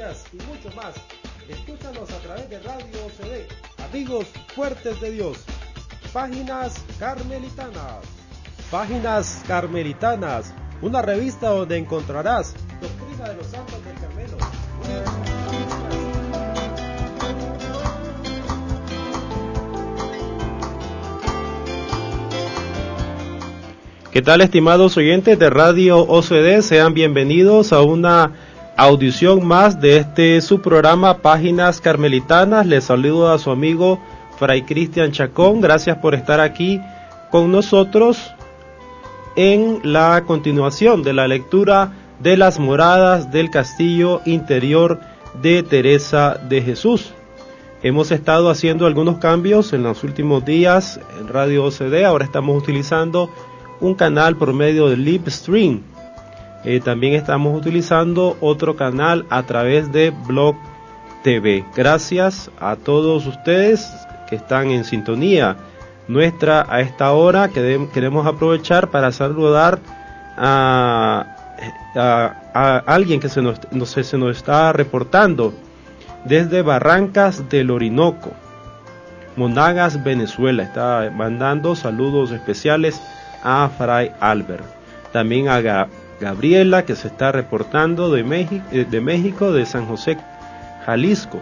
y mucho más. Escúchanos a través de Radio OCD. Amigos fuertes de Dios. Páginas Carmelitanas. Páginas Carmelitanas. Una revista donde encontrarás doctrina de los santos del Carmelo. ¿Qué tal estimados oyentes de Radio OCD? Sean bienvenidos a una audición más de este su programa Páginas Carmelitanas. Les saludo a su amigo Fray Cristian Chacón. Gracias por estar aquí con nosotros en la continuación de la lectura de las moradas del castillo interior de Teresa de Jesús. Hemos estado haciendo algunos cambios en los últimos días en Radio OCD. Ahora estamos utilizando un canal por medio de Livestream eh, también estamos utilizando otro canal a través de Blog TV. Gracias a todos ustedes que están en sintonía nuestra a esta hora. queremos aprovechar para saludar a, alguien que se nos, se nos está reportando desde Barrancas del Orinoco, Monagas, Venezuela. Está mandando saludos especiales a Fray Albert. También a Gabriela, que se está reportando de México, eh, de, México, de San José, Jalisco.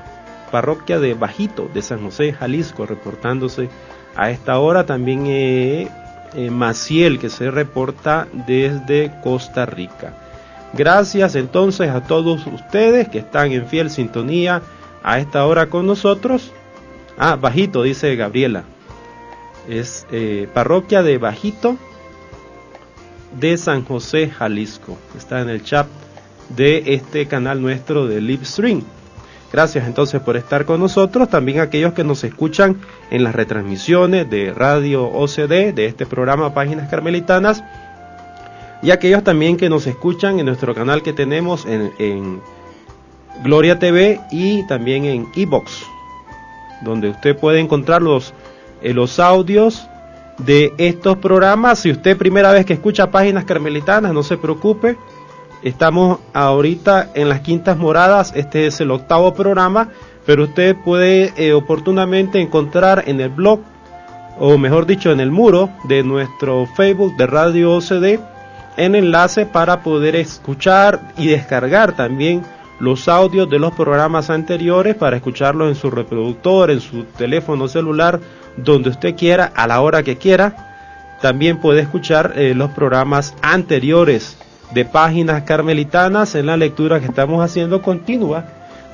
Parroquia de Bajito, de San José, Jalisco, reportándose a esta hora. También eh, eh, Maciel, que se reporta desde Costa Rica. Gracias entonces a todos ustedes que están en fiel sintonía a esta hora con nosotros. Ah, Bajito, dice Gabriela. Es parroquia de Bajito, de San José, Jalisco. Está en el chat de este canal nuestro de Livestream. Gracias entonces por estar con nosotros. También aquellos que nos escuchan en las retransmisiones de Radio OCD, de este programa Páginas Carmelitanas. Y aquellos también que nos escuchan en nuestro canal que tenemos en, Gloria TV y también en Evox, donde usted puede encontrar los, eh, los audios de estos programas. Si usted primera vez que escucha páginas carmelitanas, no se preocupe. Estamos ahorita en las quintas moradas. Este es el octavo programa, pero usted puede eh, oportunamente encontrar en el blog, o mejor dicho, en el muro de nuestro Facebook de Radio OCD, el enlace para poder escuchar y descargar también los audios de los programas anteriores para escucharlos en su reproductor, en su teléfono celular donde usted quiera, a la hora que quiera. También puede escuchar eh, los programas anteriores de páginas carmelitanas en la lectura que estamos haciendo continua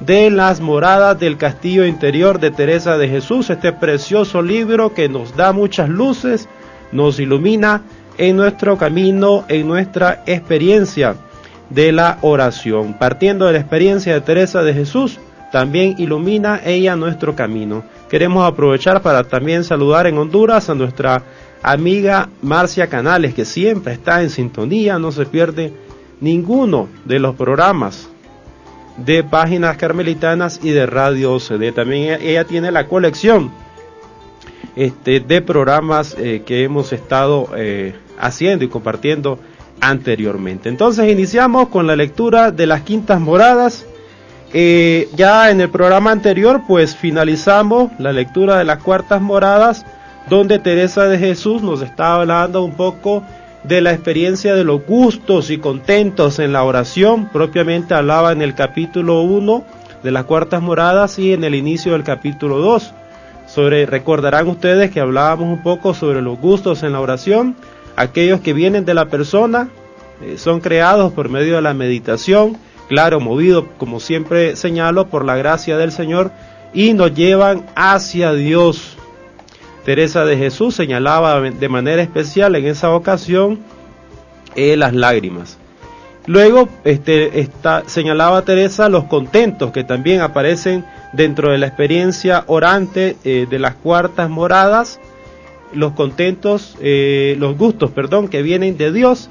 de las moradas del castillo interior de Teresa de Jesús, este precioso libro que nos da muchas luces, nos ilumina en nuestro camino, en nuestra experiencia de la oración. Partiendo de la experiencia de Teresa de Jesús, también ilumina ella nuestro camino. Queremos aprovechar para también saludar en Honduras a nuestra amiga Marcia Canales, que siempre está en sintonía, no se pierde ninguno de los programas de páginas carmelitanas y de radio OCD. También ella tiene la colección este, de programas eh, que hemos estado eh, haciendo y compartiendo anteriormente. Entonces iniciamos con la lectura de las quintas moradas eh, ya en el programa anterior, pues finalizamos la lectura de las cuartas moradas, donde Teresa de Jesús nos estaba hablando un poco de la experiencia de los gustos y contentos en la oración. Propiamente hablaba en el capítulo 1 de las cuartas moradas y en el inicio del capítulo 2. Sobre, recordarán ustedes que hablábamos un poco sobre los gustos en la oración. Aquellos que vienen de la persona eh, son creados por medio de la meditación claro, movido, como siempre señalo, por la gracia del Señor, y nos llevan hacia Dios. Teresa de Jesús señalaba de manera especial en esa ocasión eh, las lágrimas. Luego este, está, señalaba Teresa los contentos que también aparecen dentro de la experiencia orante eh, de las cuartas moradas, los contentos, eh, los gustos, perdón, que vienen de Dios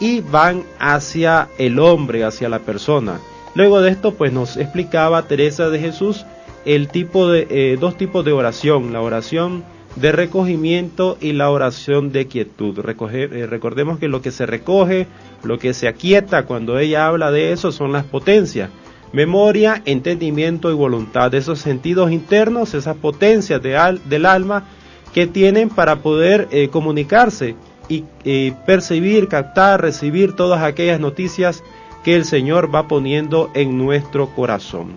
y van hacia el hombre, hacia la persona. Luego de esto, pues nos explicaba Teresa de Jesús el tipo de eh, dos tipos de oración, la oración de recogimiento y la oración de quietud. Eh, recordemos que lo que se recoge, lo que se aquieta cuando ella habla de eso son las potencias. Memoria, entendimiento y voluntad, esos sentidos internos, esas potencias del alma que tienen para poder eh, comunicarse y percibir, captar, recibir todas aquellas noticias que el Señor va poniendo en nuestro corazón.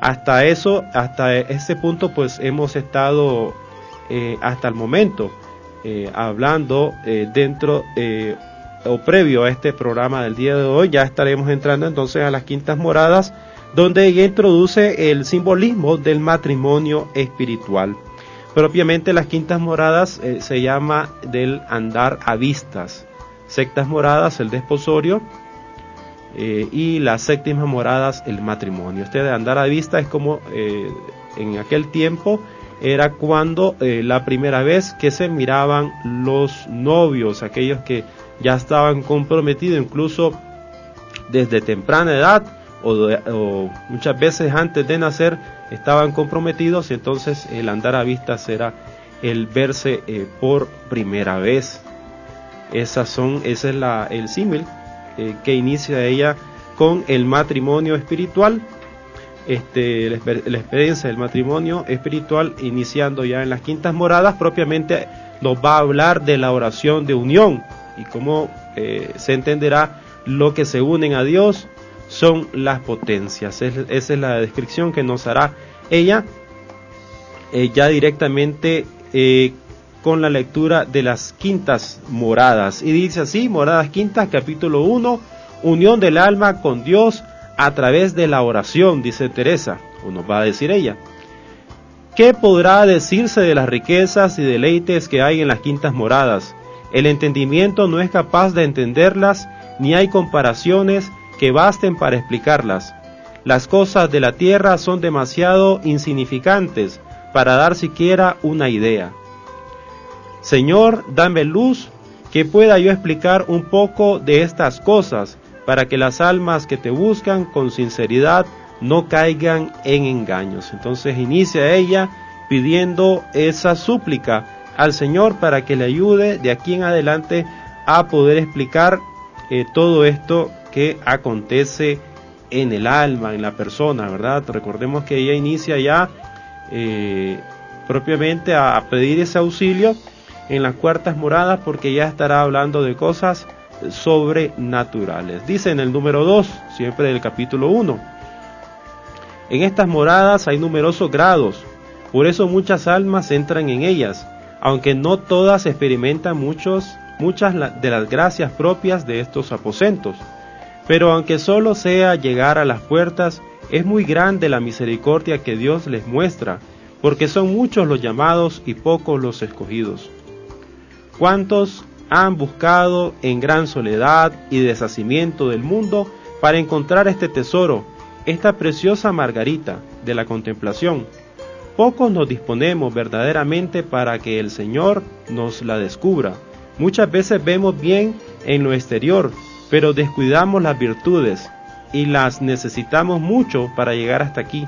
Hasta eso, hasta ese punto, pues hemos estado eh, hasta el momento eh, hablando eh, dentro o previo a este programa del día de hoy. Ya estaremos entrando entonces a las quintas moradas, donde ella introduce el simbolismo del matrimonio espiritual. Propiamente las quintas moradas se llama del andar a vistas. Sectas moradas, el desposorio, y las séptimas moradas el matrimonio. Este de andar a vista es como en aquel tiempo era cuando eh, la primera vez que se miraban los novios, aquellos que ya estaban comprometidos incluso desde temprana edad o, muchas veces antes de nacer estaban comprometidos y entonces el andar a vista será el verse eh, por primera vez. Esas son, ese es la, el símil eh, que inicia ella con el matrimonio espiritual este, la, experiencia del matrimonio espiritual, iniciando ya en las quintas moradas, propiamente nos va a hablar de la oración de unión y cómo eh, se entenderá lo que se unen a Dios son las potencias. esa es la descripción que nos hará ella eh, ya directamente eh, con la lectura de las quintas moradas. Y dice así, moradas quintas, capítulo 1, unión del alma con Dios a través de la oración, dice Teresa, o nos va a decir ella. ¿Qué podrá decirse de las riquezas y deleites que hay en las quintas moradas? El entendimiento no es capaz de entenderlas, ni hay comparaciones que basten para explicarlas. Las cosas de la tierra son demasiado insignificantes para dar siquiera una idea. Señor, dame luz que pueda yo explicar un poco de estas cosas para que las almas que te buscan con sinceridad no caigan en engaños. Entonces inicia ella pidiendo esa súplica al Señor para que le ayude de aquí en adelante a poder explicar eh, todo esto que acontece en el alma, en la persona, ¿verdad? Recordemos que ella inicia ya eh, propiamente a pedir ese auxilio en las cuartas moradas porque ya estará hablando de cosas sobrenaturales. Dice en el número 2, siempre del capítulo 1. En estas moradas hay numerosos grados, por eso muchas almas entran en ellas, aunque no todas experimentan muchos, muchas de las gracias propias de estos aposentos. Pero aunque solo sea llegar a las puertas, es muy grande la misericordia que Dios les muestra, porque son muchos los llamados y pocos los escogidos. ¿Cuántos han buscado en gran soledad y deshacimiento del mundo para encontrar este tesoro, esta preciosa margarita de la contemplación. Pocos nos disponemos verdaderamente para que el Señor nos la descubra. Muchas veces vemos bien en lo exterior, pero descuidamos las virtudes y las necesitamos mucho para llegar hasta aquí.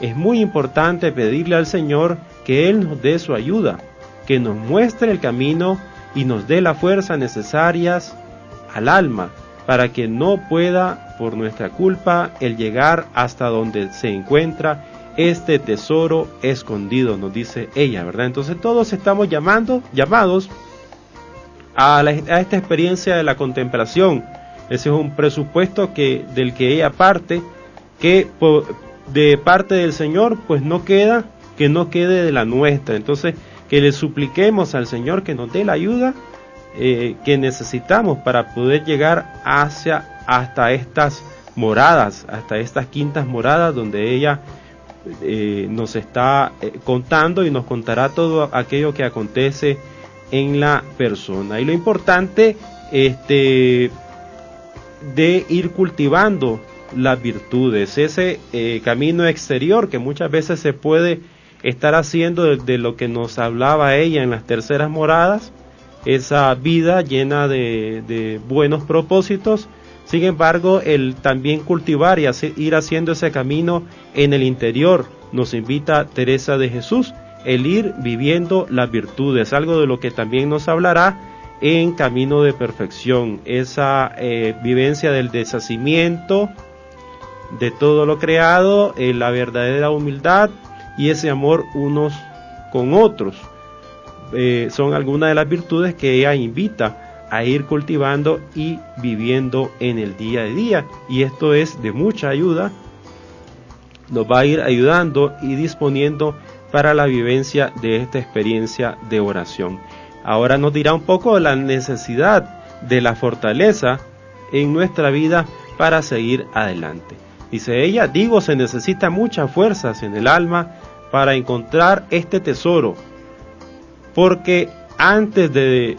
Es muy importante pedirle al Señor que Él nos dé su ayuda que nos muestre el camino y nos dé la fuerza necesarias al alma para que no pueda, por nuestra culpa, el llegar hasta donde se encuentra este tesoro escondido, nos dice ella, ¿verdad? Entonces todos estamos llamando, llamados a, esta experiencia de la contemplación. Ese es un presupuesto que, del que ella parte, que de parte del Señor, pues no queda, que no quede de la nuestra. Entonces, que le supliquemos al Señor que nos dé la ayuda eh, que necesitamos para poder llegar hacia hasta estas moradas, hasta estas quintas moradas donde ella eh, nos está eh, contando y nos contará todo aquello que acontece en la persona. Y lo importante, este, de ir cultivando las virtudes, ese eh, camino exterior que muchas veces se puede estar haciendo de, lo que nos hablaba ella en las terceras moradas, esa vida llena de, buenos propósitos, sin embargo, el también cultivar y ir haciendo ese camino en el interior, nos invita Teresa de Jesús, el ir viviendo las virtudes, algo de lo que también nos hablará en camino de perfección, esa eh, vivencia del deshacimiento de todo lo creado, eh, la verdadera humildad y ese amor unos con otros. Eh, son algunas de las virtudes que ella invita a ir cultivando y viviendo en el día a día. Y esto es de mucha ayuda. Nos va a ir ayudando y disponiendo para la vivencia de esta experiencia de oración. Ahora nos dirá un poco la necesidad de la fortaleza en nuestra vida para seguir adelante. Dice ella, digo, se necesita muchas fuerzas en el alma para encontrar este tesoro, porque antes de,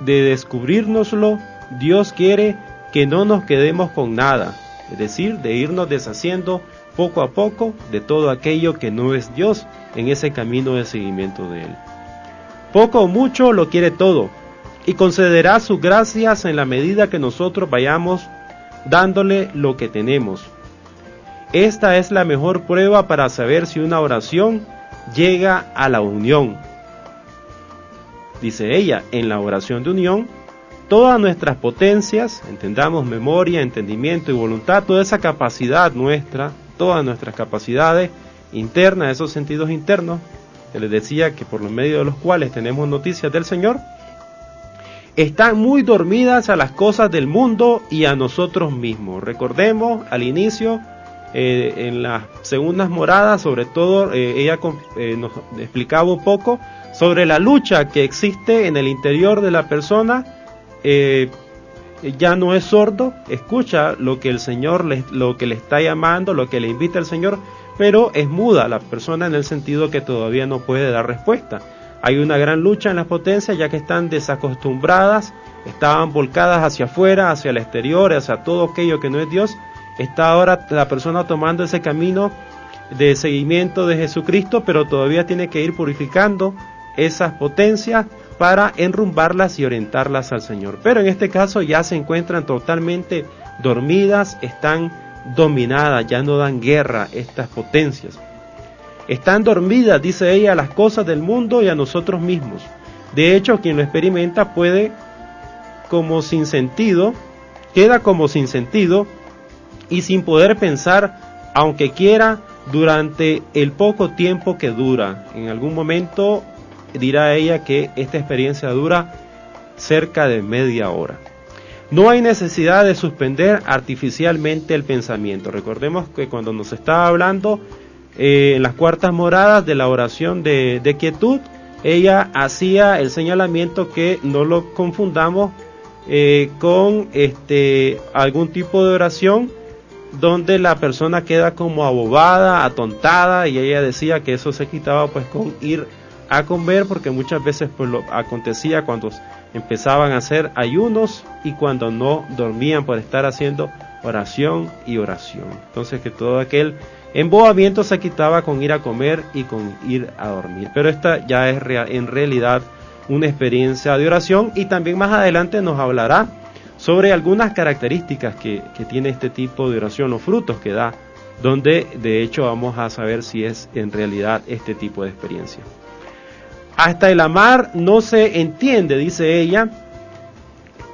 de descubrirnoslo, Dios quiere que no nos quedemos con nada, es decir, de irnos deshaciendo poco a poco de todo aquello que no es Dios en ese camino de seguimiento de Él. Poco o mucho lo quiere todo y concederá sus gracias en la medida que nosotros vayamos dándole lo que tenemos. Esta es la mejor prueba para saber si una oración llega a la unión. Dice ella, en la oración de unión, todas nuestras potencias, entendamos memoria, entendimiento y voluntad, toda esa capacidad nuestra, todas nuestras capacidades internas, esos sentidos internos, que les decía que por los medios de los cuales tenemos noticias del Señor, están muy dormidas a las cosas del mundo y a nosotros mismos. Recordemos al inicio eh, en las segundas moradas, sobre todo, eh, ella eh, nos explicaba un poco sobre la lucha que existe en el interior de la persona. Ya no es sordo, escucha lo que el Señor le, lo que le está llamando, lo que le invita el Señor, pero es muda la persona en el sentido que todavía no puede dar respuesta. Hay una gran lucha en las potencias ya que están desacostumbradas, estaban volcadas hacia afuera, hacia el exterior, hacia todo aquello que no es Dios está ahora la persona tomando ese camino de seguimiento de Jesucristo, pero todavía tiene que ir purificando esas potencias para enrumbarlas y orientarlas al Señor. Pero en este caso ya se encuentran totalmente dormidas, están dominadas, ya no dan guerra estas potencias. Están dormidas, dice ella, a las cosas del mundo y a nosotros mismos. De hecho, quien lo experimenta puede, como sin sentido, queda como sin sentido y sin poder pensar, aunque quiera, durante el poco tiempo que dura. En algún momento dirá ella que esta experiencia dura cerca de media hora. No hay necesidad de suspender artificialmente el pensamiento. Recordemos que cuando nos estaba hablando eh, en las cuartas moradas de la oración de, quietud, ella hacía el señalamiento que no lo confundamos eh, con este, algún tipo de oración donde la persona queda como abobada, atontada, y ella decía que eso se quitaba pues con ir a comer, porque muchas veces pues lo acontecía cuando empezaban a hacer ayunos y cuando no dormían por estar haciendo oración y oración. Entonces que todo aquel embobamiento se quitaba con ir a comer y con ir a dormir. Pero esta ya es en realidad una experiencia de oración y también más adelante nos hablará sobre algunas características que, tiene este tipo de oración o frutos que da, donde de hecho vamos a saber si es en realidad este tipo de experiencia. Hasta el amar no se entiende, dice ella,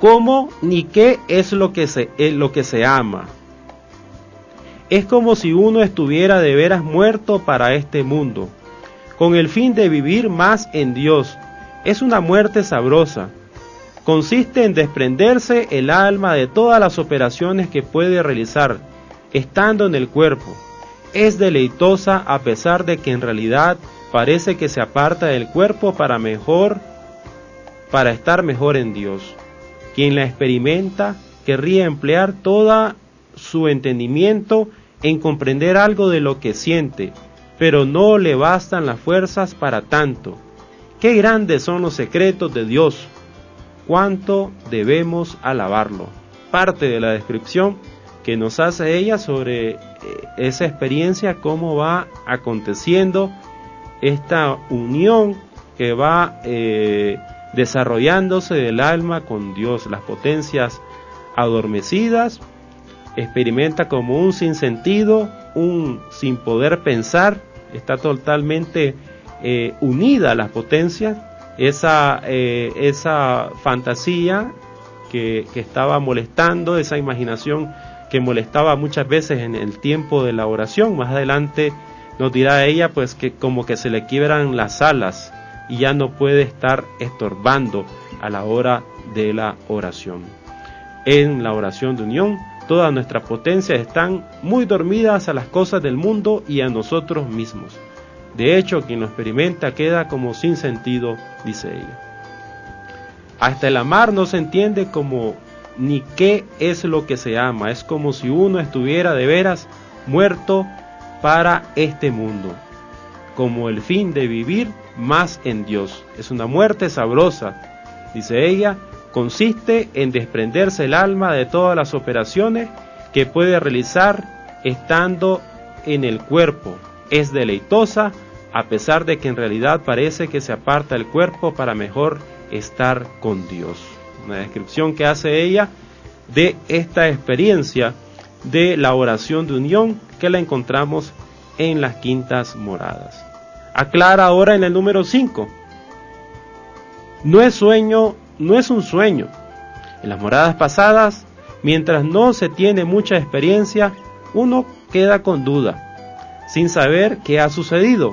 cómo ni qué es lo que se, es lo que se ama. Es como si uno estuviera de veras muerto para este mundo, con el fin de vivir más en Dios. Es una muerte sabrosa, consiste en desprenderse el alma de todas las operaciones que puede realizar estando en el cuerpo. Es deleitosa a pesar de que en realidad parece que se aparta del cuerpo para mejor para estar mejor en Dios. Quien la experimenta querría emplear todo su entendimiento en comprender algo de lo que siente, pero no le bastan las fuerzas para tanto. Qué grandes son los secretos de Dios, cuánto debemos alabarlo. parte de la descripción que nos hace ella sobre eh, esa experiencia, cómo va aconteciendo esta unión que va eh, desarrollándose del alma con Dios, las potencias adormecidas, experimenta como un sinsentido, un sin poder pensar, está totalmente eh, unida a las potencias, esa, eh, esa fantasía que, que, estaba molestando, esa imaginación que molestaba muchas veces en el tiempo de la oración, más adelante nos dirá ella pues que como que se le quiebran las alas y ya no puede estar estorbando a la hora de la oración. En la oración de unión, todas nuestras potencias están muy dormidas a las cosas del mundo y a nosotros mismos. De hecho, quien lo experimenta queda como sin sentido, dice ella. Hasta el amar no se entiende como ni qué es lo que se ama. Es como si uno estuviera de veras muerto para este mundo, como el fin de vivir más en Dios. Es una muerte sabrosa, dice ella, consiste en desprenderse el alma de todas las operaciones que puede realizar estando en el cuerpo. Es deleitosa a pesar de que en realidad parece que se aparta el cuerpo para mejor estar con Dios. Una descripción que hace ella de esta experiencia de la oración de unión que la encontramos en las quintas moradas. Aclara ahora en el número 5. No es sueño, no es un sueño. En las moradas pasadas, mientras no se tiene mucha experiencia, uno queda con duda, sin saber qué ha sucedido,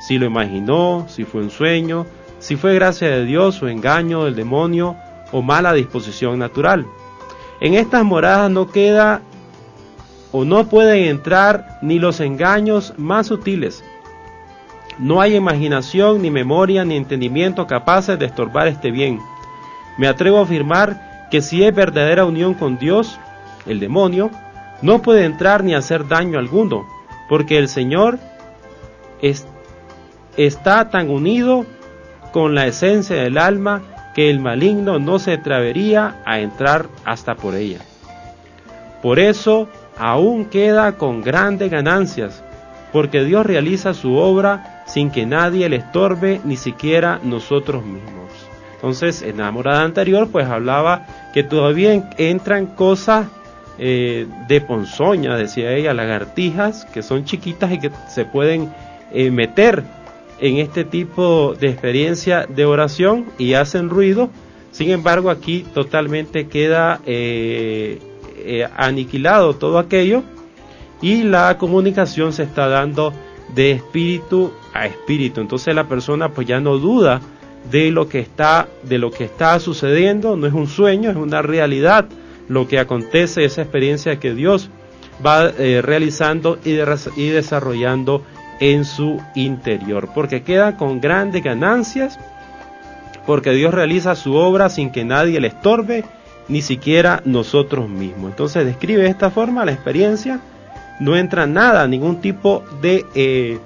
si lo imaginó, si fue un sueño, si fue gracia de Dios o engaño del demonio o mala disposición natural. En estas moradas no queda o no pueden entrar ni los engaños más sutiles. No hay imaginación, ni memoria, ni entendimiento capaces de estorbar este bien. Me atrevo a afirmar que si es verdadera unión con Dios, el demonio, no puede entrar ni hacer daño alguno, porque el Señor está tan unido con la esencia del alma que el maligno no se atrevería a entrar hasta por ella. Por eso aún queda con grandes ganancias, porque Dios realiza su obra sin que nadie le estorbe, ni siquiera nosotros mismos. Entonces, en la morada anterior, pues hablaba que todavía entran cosas eh, de ponzoña, decía ella, lagartijas, que son chiquitas y que se pueden eh, meter en este tipo de experiencia de oración y hacen ruido. Sin embargo, aquí totalmente queda eh, eh, aniquilado todo aquello y la comunicación se está dando de espíritu a espíritu. Entonces la persona pues ya no duda de lo que está de lo que está sucediendo, no es un sueño, es una realidad lo que acontece, esa experiencia que Dios va eh, realizando y, y desarrollando en su interior, porque queda con grandes ganancias, porque Dios realiza su obra sin que nadie le estorbe ni siquiera nosotros mismos. Entonces describe de esta forma la experiencia, no entra nada, ningún tipo de eh,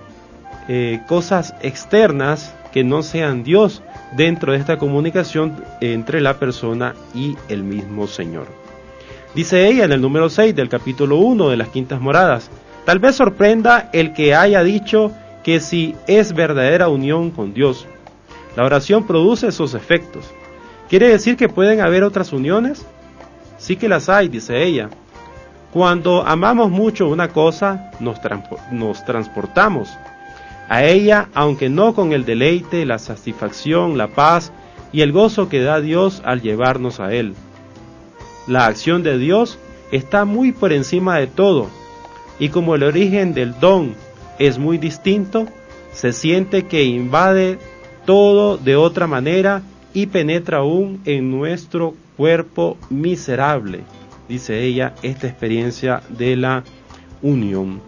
eh, cosas externas que no sean Dios dentro de esta comunicación entre la persona y el mismo Señor. Dice ella en el número 6 del capítulo 1 de las Quintas Moradas, tal vez sorprenda el que haya dicho que si es verdadera unión con Dios, la oración produce esos efectos ¿Quiere decir que pueden haber otras uniones? Sí que las hay, dice ella. Cuando amamos mucho una cosa, nos, nos transportamos a ella, aunque no con el deleite, la satisfacción, la paz y el gozo que da Dios al llevarnos a Él. La acción de Dios está muy por encima de todo, y como el origen del don es muy distinto, se siente que invade todo de otra manera y penetra aún en nuestro cuerpo miserable, dice ella, esta experiencia de la unión.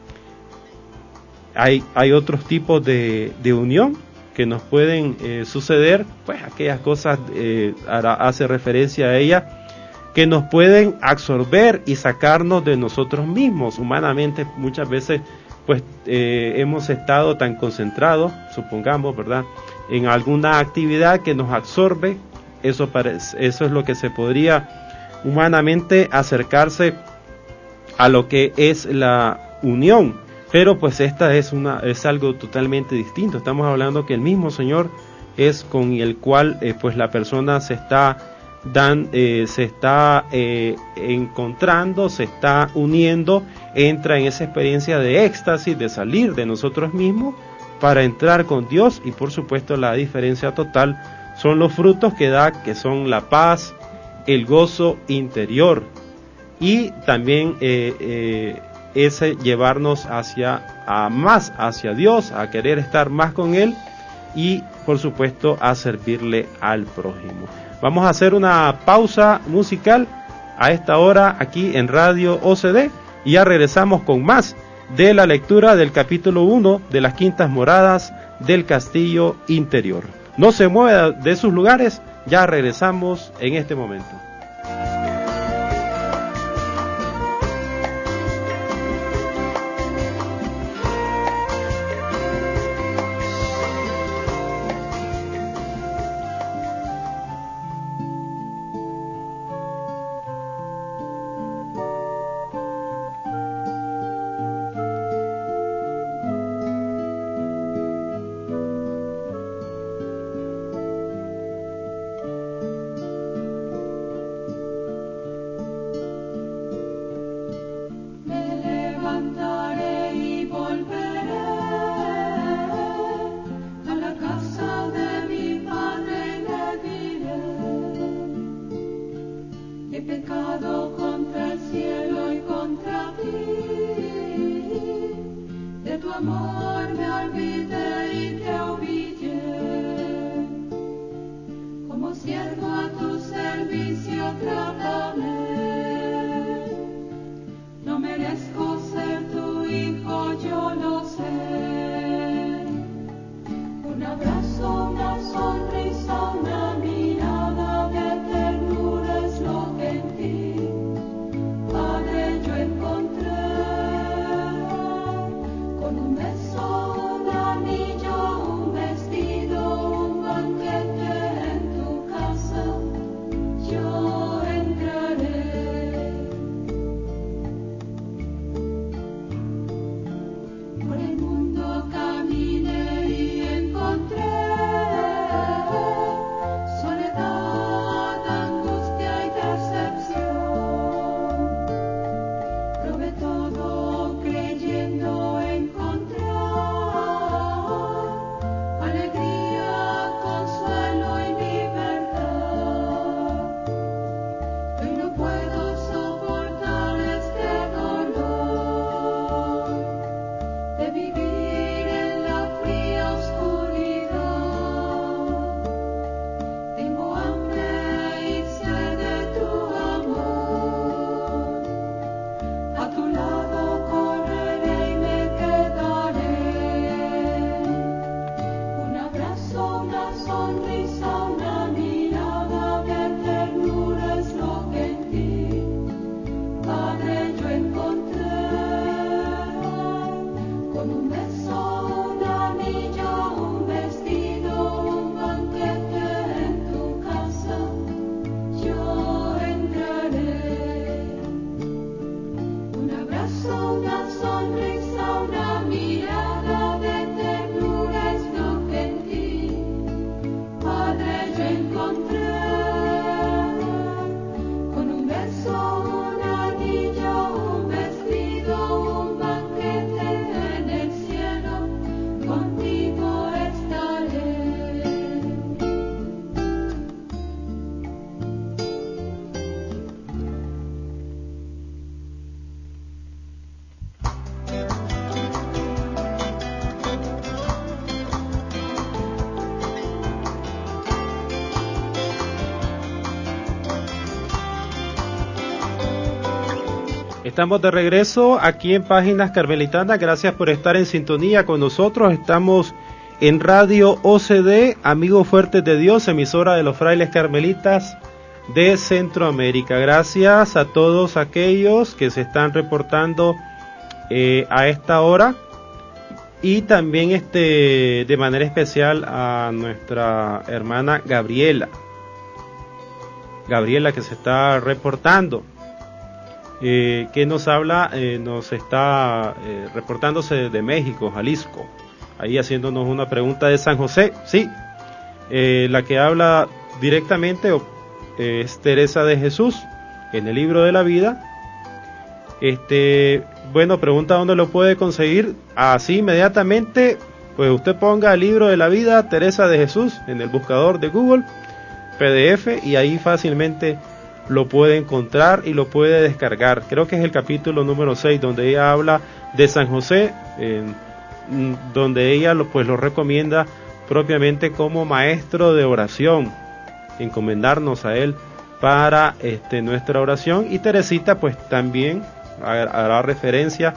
Hay, hay otros tipos de, unión que nos pueden eh, suceder, pues aquellas cosas, eh, hace referencia a ella, que nos pueden absorber y sacarnos de nosotros mismos. Humanamente muchas veces pues eh, hemos estado tan concentrados, supongamos, ¿verdad? En alguna actividad que nos absorbe, eso, eso es lo que se podría humanamente acercarse a lo que es la unión. Pero pues esta es una es algo totalmente distinto. Estamos hablando que el mismo Señor es con el cual eh, pues la persona se está dan, eh, se está eh, encontrando, se está uniendo, entra en esa experiencia de éxtasis, de salir de nosotros mismos para entrar con Dios y por supuesto la diferencia total son los frutos que da, que son la paz, el gozo interior y también eh, ese llevarnos hacia a más hacia Dios, a querer estar más con Él y por supuesto a servirle al prójimo. Vamos a hacer una pausa musical a esta hora aquí en Radio OCD y ya regresamos con más de la lectura del capítulo 1 de las quintas moradas del castillo interior. No se mueva de sus lugares, ya regresamos en este momento. Estamos de regreso aquí en Páginas Carmelitanas. Gracias por estar en sintonía con nosotros. Estamos en Radio OCD, Amigos Fuertes de Dios, emisora de los frailes carmelitas de Centroamérica. Gracias a todos aquellos que se están reportando eh, a esta hora y también este de manera especial a nuestra hermana Gabriela Gabriela que se está reportando. Eh, que nos habla, eh, nos está eh, reportándose de México, Jalisco, ahí haciéndonos una pregunta de San José, sí, la que habla directamente es Teresa de Jesús en el libro de la vida. Este, bueno, pregunta dónde lo puede conseguir, así inmediatamente, pues usted ponga el libro de la vida Teresa de Jesús en el buscador de Google, PDF, y ahí fácilmente lo puede encontrar y lo puede descargar. Creo que es el capítulo número 6 donde ella habla de San José, mm, donde ella lo, pues lo recomienda propiamente como maestro de oración, encomendarnos a él para este, nuestra oración y Teresita pues también hará referencia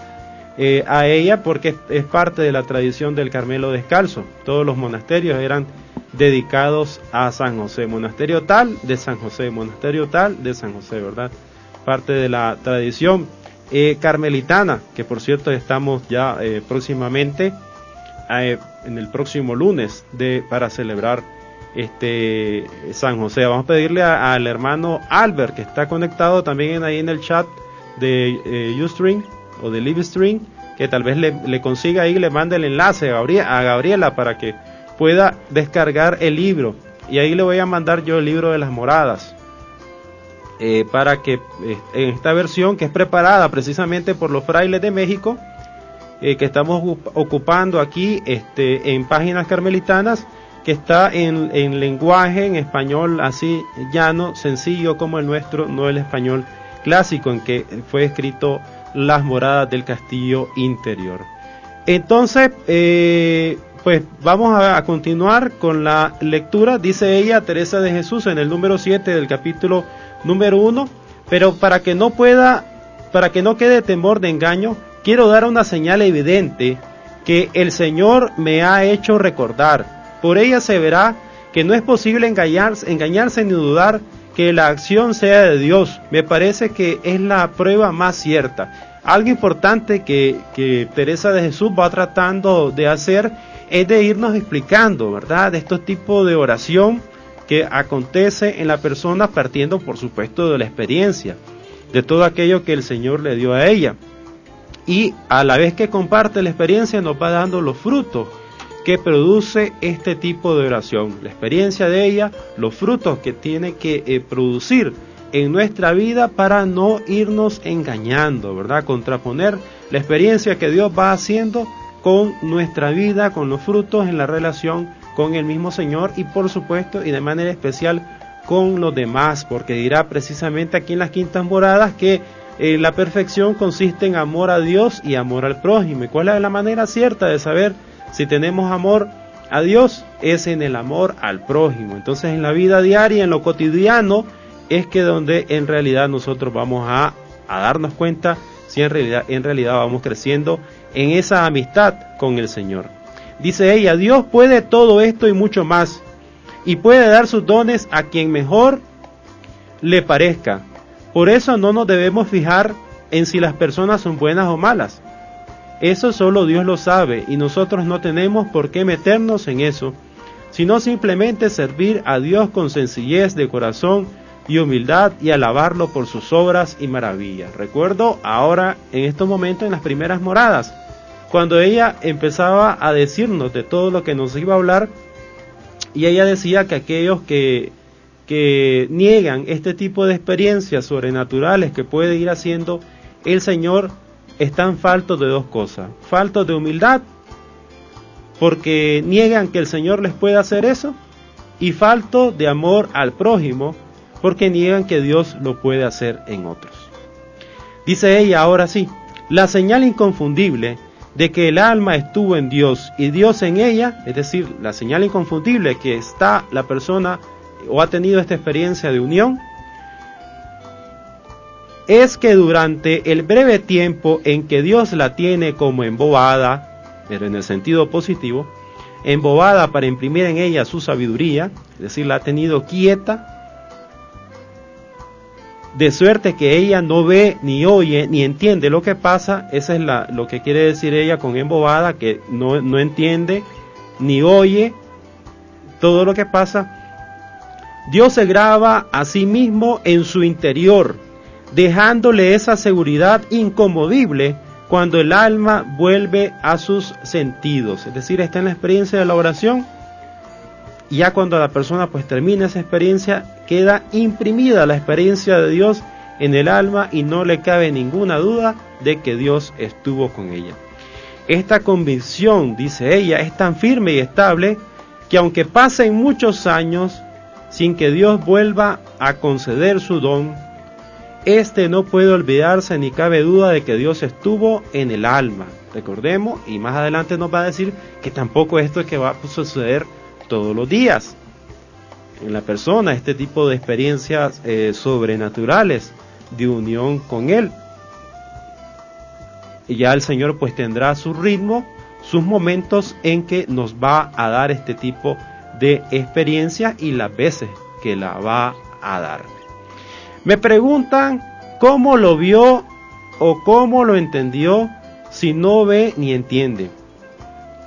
eh, a ella porque es parte de la tradición del Carmelo Descalzo. Todos los monasterios eran dedicados a San José, monasterio tal de San José, monasterio tal de San José, ¿verdad? Parte de la tradición eh, carmelitana, que por cierto estamos ya eh, próximamente, en el próximo lunes, de, para celebrar este San José. Vamos a pedirle al hermano Albert, que está conectado también ahí en el chat de Ustream o de Livestream, que tal vez le, consiga ahí, le mande el enlace a Gabriela para que pueda descargar el libro. Y ahí le voy a mandar yo el libro de las moradas. Eh, para que eh, en esta versión que es preparada precisamente por los frailes de México, eh, que estamos ocupando aquí este, en páginas carmelitanas, que está en, en, lenguaje, en español así llano, sencillo como el nuestro, no el español clásico en que fue escrito las moradas del castillo interior. Entonces, pues vamos a, continuar con la lectura, dice ella, Teresa de Jesús, en el número 7 del capítulo número 1, pero para que no pueda, para que no quede temor de engaño, quiero dar una señal evidente que el Señor me ha hecho recordar. Por ella se verá que no es posible engañarse, engañarse ni dudar que la acción sea de Dios. Me parece que es la prueba más cierta. Algo importante que, Teresa de Jesús va tratando de hacer es de irnos explicando, ¿verdad? De estos tipos de oración que acontece en la persona partiendo, por supuesto, de la experiencia, de todo aquello que el Señor le dio a ella. Y a la vez que comparte la experiencia nos va dando los frutos que produce este tipo de oración. La experiencia de ella, los frutos que tiene que eh, producir en nuestra vida para no irnos engañando, ¿verdad? Contraponer la experiencia que Dios va haciendo con nuestra vida, con los frutos en la relación con el mismo Señor y por supuesto y de manera especial con los demás, porque dirá precisamente aquí en las quintas moradas que eh, la perfección consiste en amor a Dios y amor al prójimo. ¿Y cuál es la manera cierta de saber si tenemos amor a Dios? Es en el amor al prójimo. Entonces en la vida diaria, en lo cotidiano, es que donde en realidad nosotros vamos a, a darnos cuenta si en realidad, en realidad vamos creciendo en esa amistad con el Señor. Dice ella, Dios puede todo esto y mucho más, y puede dar sus dones a quien mejor le parezca. Por eso no nos debemos fijar en si las personas son buenas o malas. Eso solo Dios lo sabe y nosotros no tenemos por qué meternos en eso, sino simplemente servir a Dios con sencillez de corazón y humildad y alabarlo por sus obras y maravillas. Recuerdo ahora en estos momentos en las primeras moradas, cuando ella empezaba a decirnos de todo lo que nos iba a hablar, y ella decía que aquellos que, que niegan este tipo de experiencias sobrenaturales que puede ir haciendo el Señor, están faltos de dos cosas, faltos de humildad, porque niegan que el Señor les pueda hacer eso, y falto de amor al prójimo, porque niegan que Dios lo puede hacer en otros. Dice ella ahora sí, la señal inconfundible de que el alma estuvo en Dios y Dios en ella, es decir, la señal inconfundible que está la persona o ha tenido esta experiencia de unión, es que durante el breve tiempo en que Dios la tiene como embobada, pero en el sentido positivo, embobada para imprimir en ella su sabiduría, es decir, la ha tenido quieta, de suerte que ella no ve, ni oye, ni entiende lo que pasa, esa es la, lo que quiere decir ella con embobada, que no, no entiende, ni oye todo lo que pasa, Dios se graba a sí mismo en su interior, dejándole esa seguridad incomodible cuando el alma vuelve a sus sentidos. Es decir, está en la experiencia de la oración. Ya cuando la persona pues termina esa experiencia, queda imprimida la experiencia de Dios en el alma y no le cabe ninguna duda de que Dios estuvo con ella. Esta convicción, dice ella, es tan firme y estable que aunque pasen muchos años sin que Dios vuelva a conceder su don, este no puede olvidarse ni cabe duda de que Dios estuvo en el alma. Recordemos, y más adelante nos va a decir que tampoco esto es que va a suceder todos los días en la persona, este tipo de experiencias eh, sobrenaturales de unión con Él. Y ya el Señor pues tendrá su ritmo, sus momentos en que nos va a dar este tipo de experiencia y las veces que la va a dar. Me preguntan cómo lo vio o cómo lo entendió si no ve ni entiende.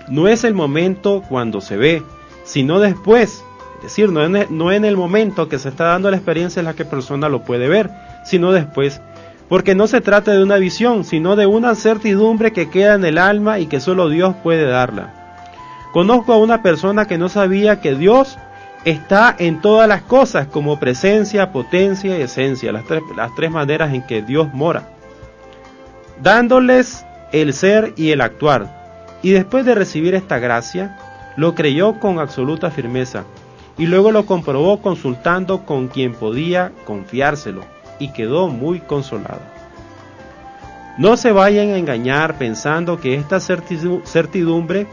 No es el momento cuando se ve, sino después. Es decir, no en, no en el momento que se está dando la experiencia en la que persona lo puede ver, sino después. Porque no se trata de una visión, sino de una certidumbre que queda en el alma y que solo Dios puede darla. Conozco a una persona que no sabía que Dios está en todas las cosas como presencia, potencia y esencia, las tres, las tres maneras en que Dios mora, dándoles el ser y el actuar. Y después de recibir esta gracia, lo creyó con absoluta firmeza y luego lo comprobó consultando con quien podía confiárselo y quedó muy consolado. No se vayan a engañar pensando que esta certidumbre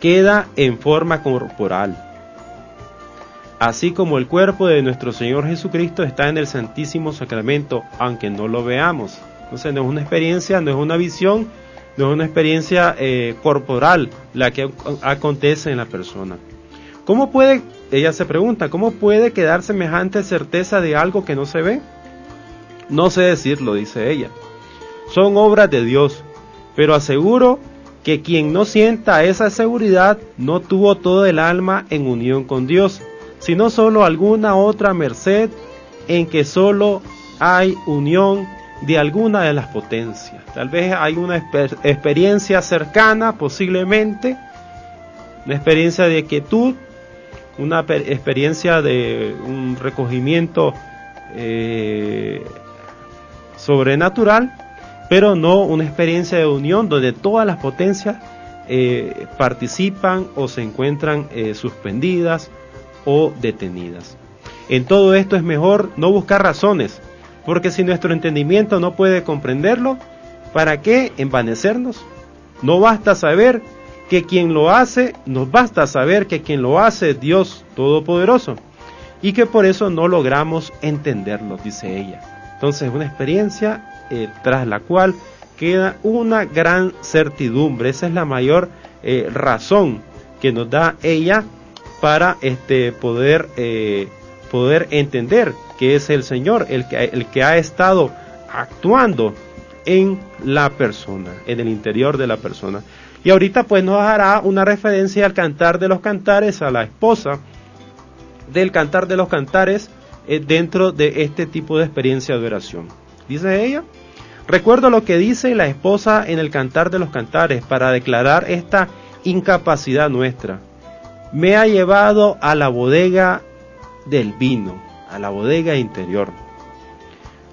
queda en forma corporal, así como el cuerpo de nuestro Señor Jesucristo está en el Santísimo Sacramento, aunque no lo veamos. No es una experiencia, no es una visión, no es una experiencia eh, corporal la que acontece en la persona. ¿Cómo puede, ella se pregunta, cómo puede quedar semejante certeza de algo que no se ve? No sé decirlo, dice ella. Son obras de Dios, pero aseguro que quien no sienta esa seguridad no tuvo todo el alma en unión con Dios, sino solo alguna otra merced en que solo hay unión de alguna de las potencias. Tal vez hay una experiencia cercana, posiblemente, una experiencia de quietud, una experiencia de un recogimiento eh, sobrenatural, pero no una experiencia de unión donde todas las potencias eh, participan o se encuentran eh, suspendidas o detenidas. En todo esto es mejor no buscar razones, porque si nuestro entendimiento no puede comprenderlo, ¿para qué envanecernos? No basta saber que quien lo hace, nos basta saber que quien lo hace es Dios Todopoderoso y que por eso no logramos entenderlo, dice ella. Entonces, una experiencia eh, tras la cual queda una gran certidumbre. Esa es la mayor eh, razón que nos da ella para este, poder, eh, poder entender que es el Señor el que, el que ha estado actuando en la persona, en el interior de la persona. Y ahorita pues nos hará una referencia al cantar de los cantares, a la esposa del cantar de los cantares eh, dentro de este tipo de experiencia de oración. Dice ella, recuerdo lo que dice la esposa en el cantar de los cantares para declarar esta incapacidad nuestra. Me ha llevado a la bodega del vino, a la bodega interior.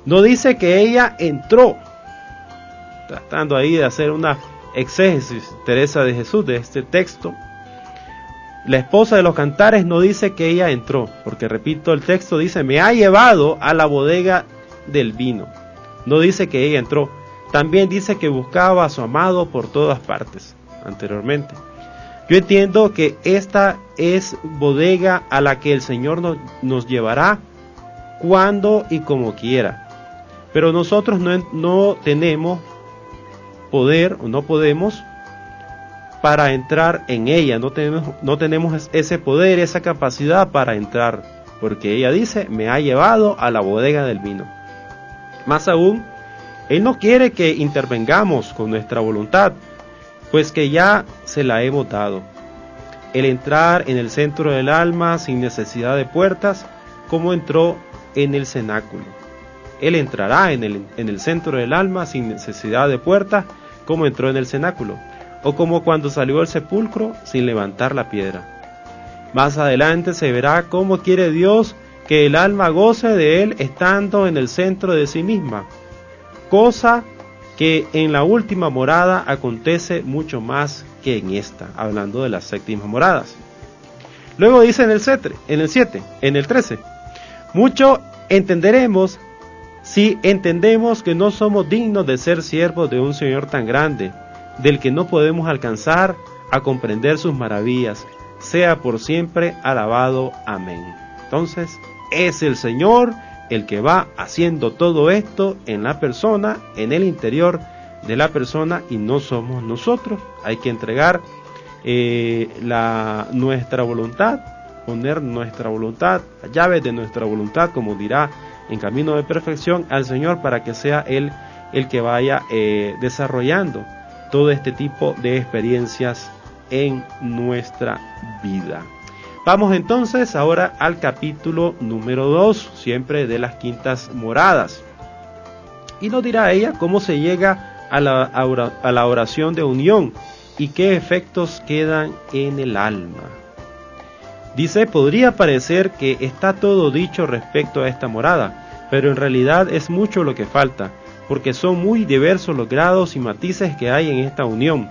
No dice que ella entró, tratando ahí de hacer una exégesis, Teresa de Jesús, de este texto, la esposa de los cantares no dice que ella entró, porque repito, el texto dice, me ha llevado a la bodega del vino. No dice que ella entró. También dice que buscaba a su amado por todas partes, anteriormente. Yo entiendo que esta es bodega a la que el Señor nos, llevará cuando y como quiera. Pero nosotros no, no tenemos poder o no podemos para entrar en ella, no tenemos, no tenemos ese poder, esa capacidad para entrar, porque ella dice, me ha llevado a la bodega del vino. Más aún, Él no quiere que intervengamos con nuestra voluntad, pues que ya se la hemos dado. el entrar en el centro del alma sin necesidad de puertas, como entró en el cenáculo. Él entrará en el, en el centro del alma sin necesidad de puertas, como entró en el cenáculo, o como cuando salió del sepulcro sin levantar la piedra. Más adelante se verá cómo quiere Dios que el alma goce de Él estando en el centro de sí misma, cosa que en la última morada acontece mucho más que en esta, hablando de las séptimas moradas. Luego dice en el 7, en el 7, en el 13, mucho entenderemos si entendemos que no somos dignos de ser siervos de un Señor tan grande, del que no podemos alcanzar a comprender sus maravillas, sea por siempre alabado. Amén. Entonces, es el Señor el que va haciendo todo esto en la persona, en el interior de la persona y no somos nosotros. Hay que entregar eh, la, nuestra voluntad, poner nuestra voluntad, la llave de nuestra voluntad, como dirá en camino de perfección, al Señor para que sea Él el que vaya eh, desarrollando todo este tipo de experiencias en nuestra vida. Vamos entonces ahora al capítulo número 2, siempre de las quintas moradas. Y nos dirá ella cómo se llega a la, a la oración de unión y qué efectos quedan en el alma. Dice, podría parecer que está todo dicho respecto a esta morada, pero en realidad es mucho lo que falta, porque son muy diversos los grados y matices que hay en esta unión.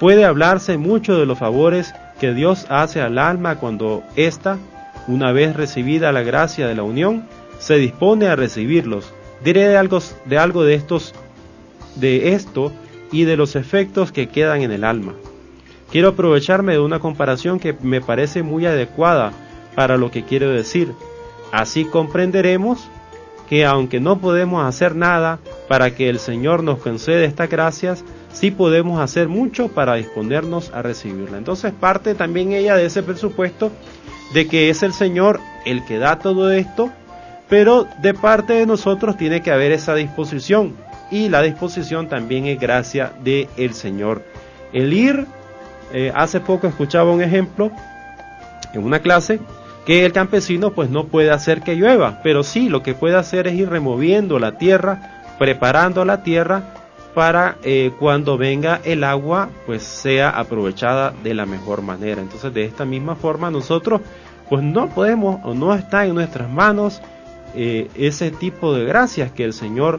Puede hablarse mucho de los favores que Dios hace al alma cuando ésta, una vez recibida la gracia de la unión, se dispone a recibirlos. Diré de algo de, algo de estos de esto y de los efectos que quedan en el alma. Quiero aprovecharme de una comparación que me parece muy adecuada para lo que quiero decir. Así comprenderemos que aunque no podemos hacer nada para que el Señor nos conceda estas gracias, sí podemos hacer mucho para disponernos a recibirla. Entonces parte también ella de ese presupuesto de que es el Señor el que da todo esto, pero de parte de nosotros tiene que haber esa disposición y la disposición también es gracia del el Señor. El ir, eh, hace poco escuchaba un ejemplo en una clase que el campesino pues no puede hacer que llueva, pero sí lo que puede hacer es ir removiendo la tierra, preparando la tierra para eh, cuando venga el agua pues sea aprovechada de la mejor manera. Entonces de esta misma forma nosotros pues no podemos o no está en nuestras manos eh, ese tipo de gracias que el Señor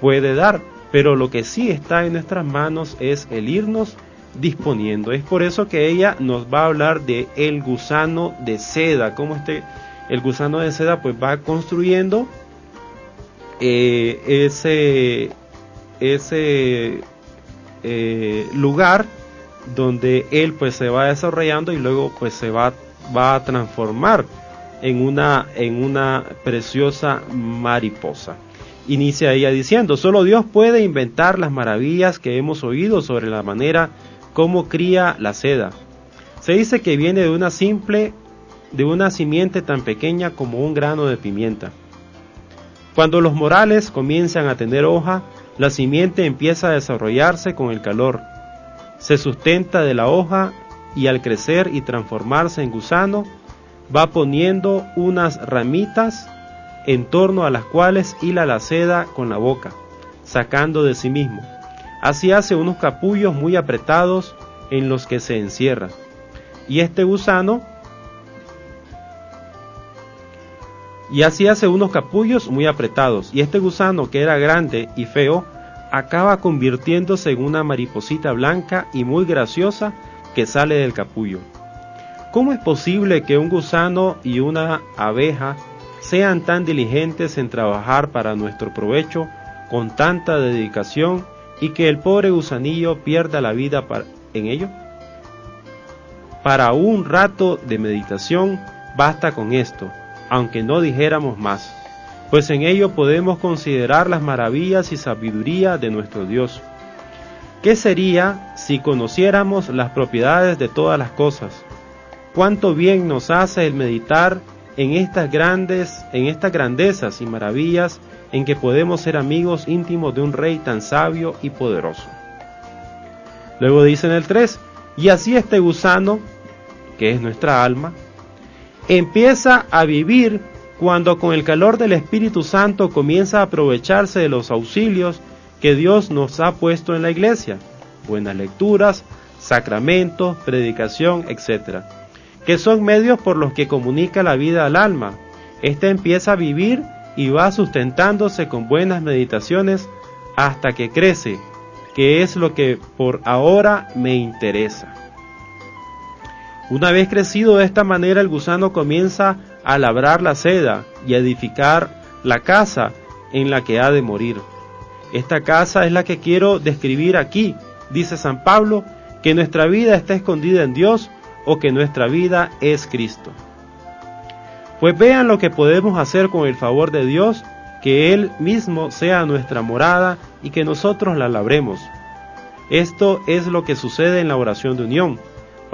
puede dar, pero lo que sí está en nuestras manos es el irnos disponiendo. Es por eso que ella nos va a hablar de el gusano de seda, como este el gusano de seda pues va construyendo eh, ese ese eh, lugar donde él pues se va desarrollando y luego pues se va, va a transformar en una, en una preciosa mariposa. Inicia ella diciendo, solo Dios puede inventar las maravillas que hemos oído sobre la manera como cría la seda. Se dice que viene de una simple, de una simiente tan pequeña como un grano de pimienta. Cuando los morales comienzan a tener hoja, la simiente empieza a desarrollarse con el calor, se sustenta de la hoja y al crecer y transformarse en gusano, va poniendo unas ramitas en torno a las cuales hila la seda con la boca, sacando de sí mismo. Así hace unos capullos muy apretados en los que se encierra. Y este gusano, y así hace unos capullos muy apretados. Y este gusano, que era grande y feo, acaba convirtiéndose en una mariposita blanca y muy graciosa que sale del capullo. ¿Cómo es posible que un gusano y una abeja sean tan diligentes en trabajar para nuestro provecho con tanta dedicación y que el pobre gusanillo pierda la vida en ello? Para un rato de meditación basta con esto, aunque no dijéramos más pues en ello podemos considerar las maravillas y sabiduría de nuestro Dios. ¿Qué sería si conociéramos las propiedades de todas las cosas? Cuánto bien nos hace el meditar en estas grandes, en estas grandezas y maravillas en que podemos ser amigos íntimos de un rey tan sabio y poderoso. Luego dice en el 3, y así este gusano que es nuestra alma, empieza a vivir cuando con el calor del Espíritu Santo comienza a aprovecharse de los auxilios que Dios nos ha puesto en la iglesia, buenas lecturas, sacramentos, predicación, etc., que son medios por los que comunica la vida al alma. Esta empieza a vivir y va sustentándose con buenas meditaciones hasta que crece, que es lo que por ahora me interesa. Una vez crecido de esta manera, el gusano comienza a labrar la seda y a edificar la casa en la que ha de morir. Esta casa es la que quiero describir aquí, dice San Pablo, que nuestra vida está escondida en Dios o que nuestra vida es Cristo. Pues vean lo que podemos hacer con el favor de Dios, que Él mismo sea nuestra morada y que nosotros la labremos. Esto es lo que sucede en la oración de unión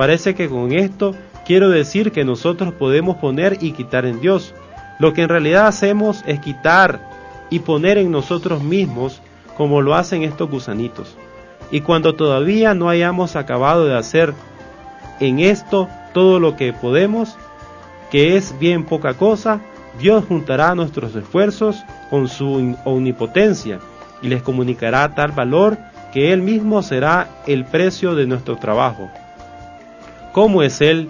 Parece que con esto quiero decir que nosotros podemos poner y quitar en Dios. Lo que en realidad hacemos es quitar y poner en nosotros mismos como lo hacen estos gusanitos. Y cuando todavía no hayamos acabado de hacer en esto todo lo que podemos, que es bien poca cosa, Dios juntará nuestros esfuerzos con su omnipotencia y les comunicará tal valor que Él mismo será el precio de nuestro trabajo como es Él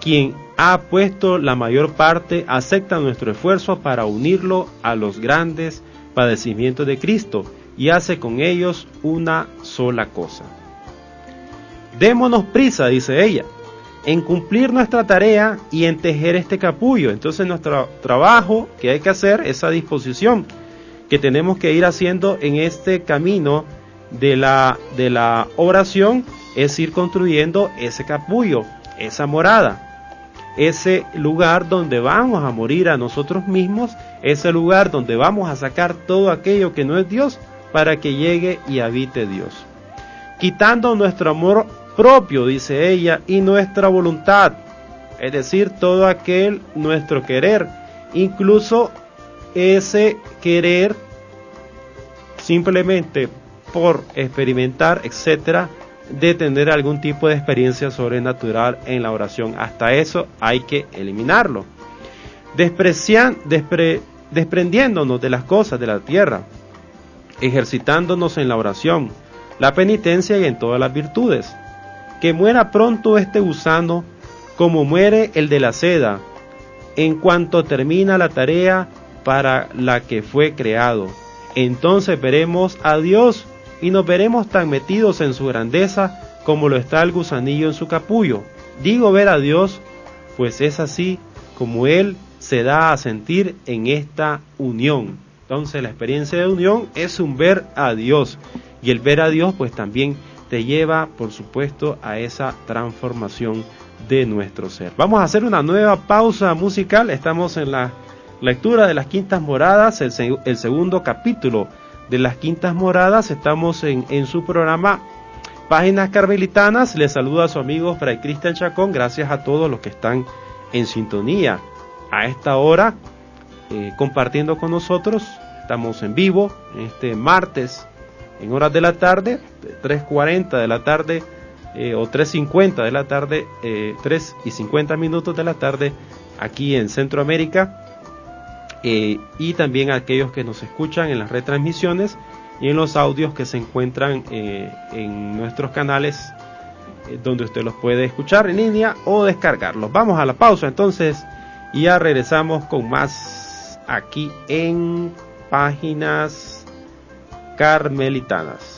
quien ha puesto la mayor parte, acepta nuestro esfuerzo para unirlo a los grandes padecimientos de Cristo y hace con ellos una sola cosa. Démonos prisa, dice ella, en cumplir nuestra tarea y en tejer este capullo. Entonces nuestro trabajo que hay que hacer, esa disposición que tenemos que ir haciendo en este camino de la, de la oración, es ir construyendo ese capullo, esa morada, ese lugar donde vamos a morir a nosotros mismos, ese lugar donde vamos a sacar todo aquello que no es Dios para que llegue y habite Dios. Quitando nuestro amor propio, dice ella, y nuestra voluntad, es decir, todo aquel nuestro querer, incluso ese querer simplemente por experimentar, etcétera, de tener algún tipo de experiencia sobrenatural en la oración. Hasta eso hay que eliminarlo. Desprecian, desprendiéndonos de las cosas de la tierra, ejercitándonos en la oración, la penitencia y en todas las virtudes. Que muera pronto este gusano como muere el de la seda, en cuanto termina la tarea para la que fue creado. Entonces veremos a Dios y nos veremos tan metidos en su grandeza como lo está el gusanillo en su capullo. Digo ver a Dios, pues es así como Él se da a sentir en esta unión. Entonces la experiencia de unión es un ver a Dios y el ver a Dios pues también te lleva por supuesto a esa transformación de nuestro ser. Vamos a hacer una nueva pausa musical, estamos en la lectura de las quintas moradas, el, segundo capítulo de las Quintas Moradas. Estamos en, en su programa Páginas Carmelitanas. Les saluda a su amigo Fray Cristian Chacón. Gracias a todos los que están en sintonía a esta hora eh, compartiendo con nosotros. Estamos en vivo este martes en horas de la tarde, 3.40 de la tarde eh, o 3.50 de la tarde, eh, 3 y 50 minutos de la tarde aquí en Centroamérica eh, y también a aquellos que nos escuchan en las retransmisiones y en los audios que se encuentran eh, en nuestros canales donde usted los puede escuchar en línea o descargarlos. Vamos a la pausa entonces y ya regresamos con más aquí en páginas carmelitanas.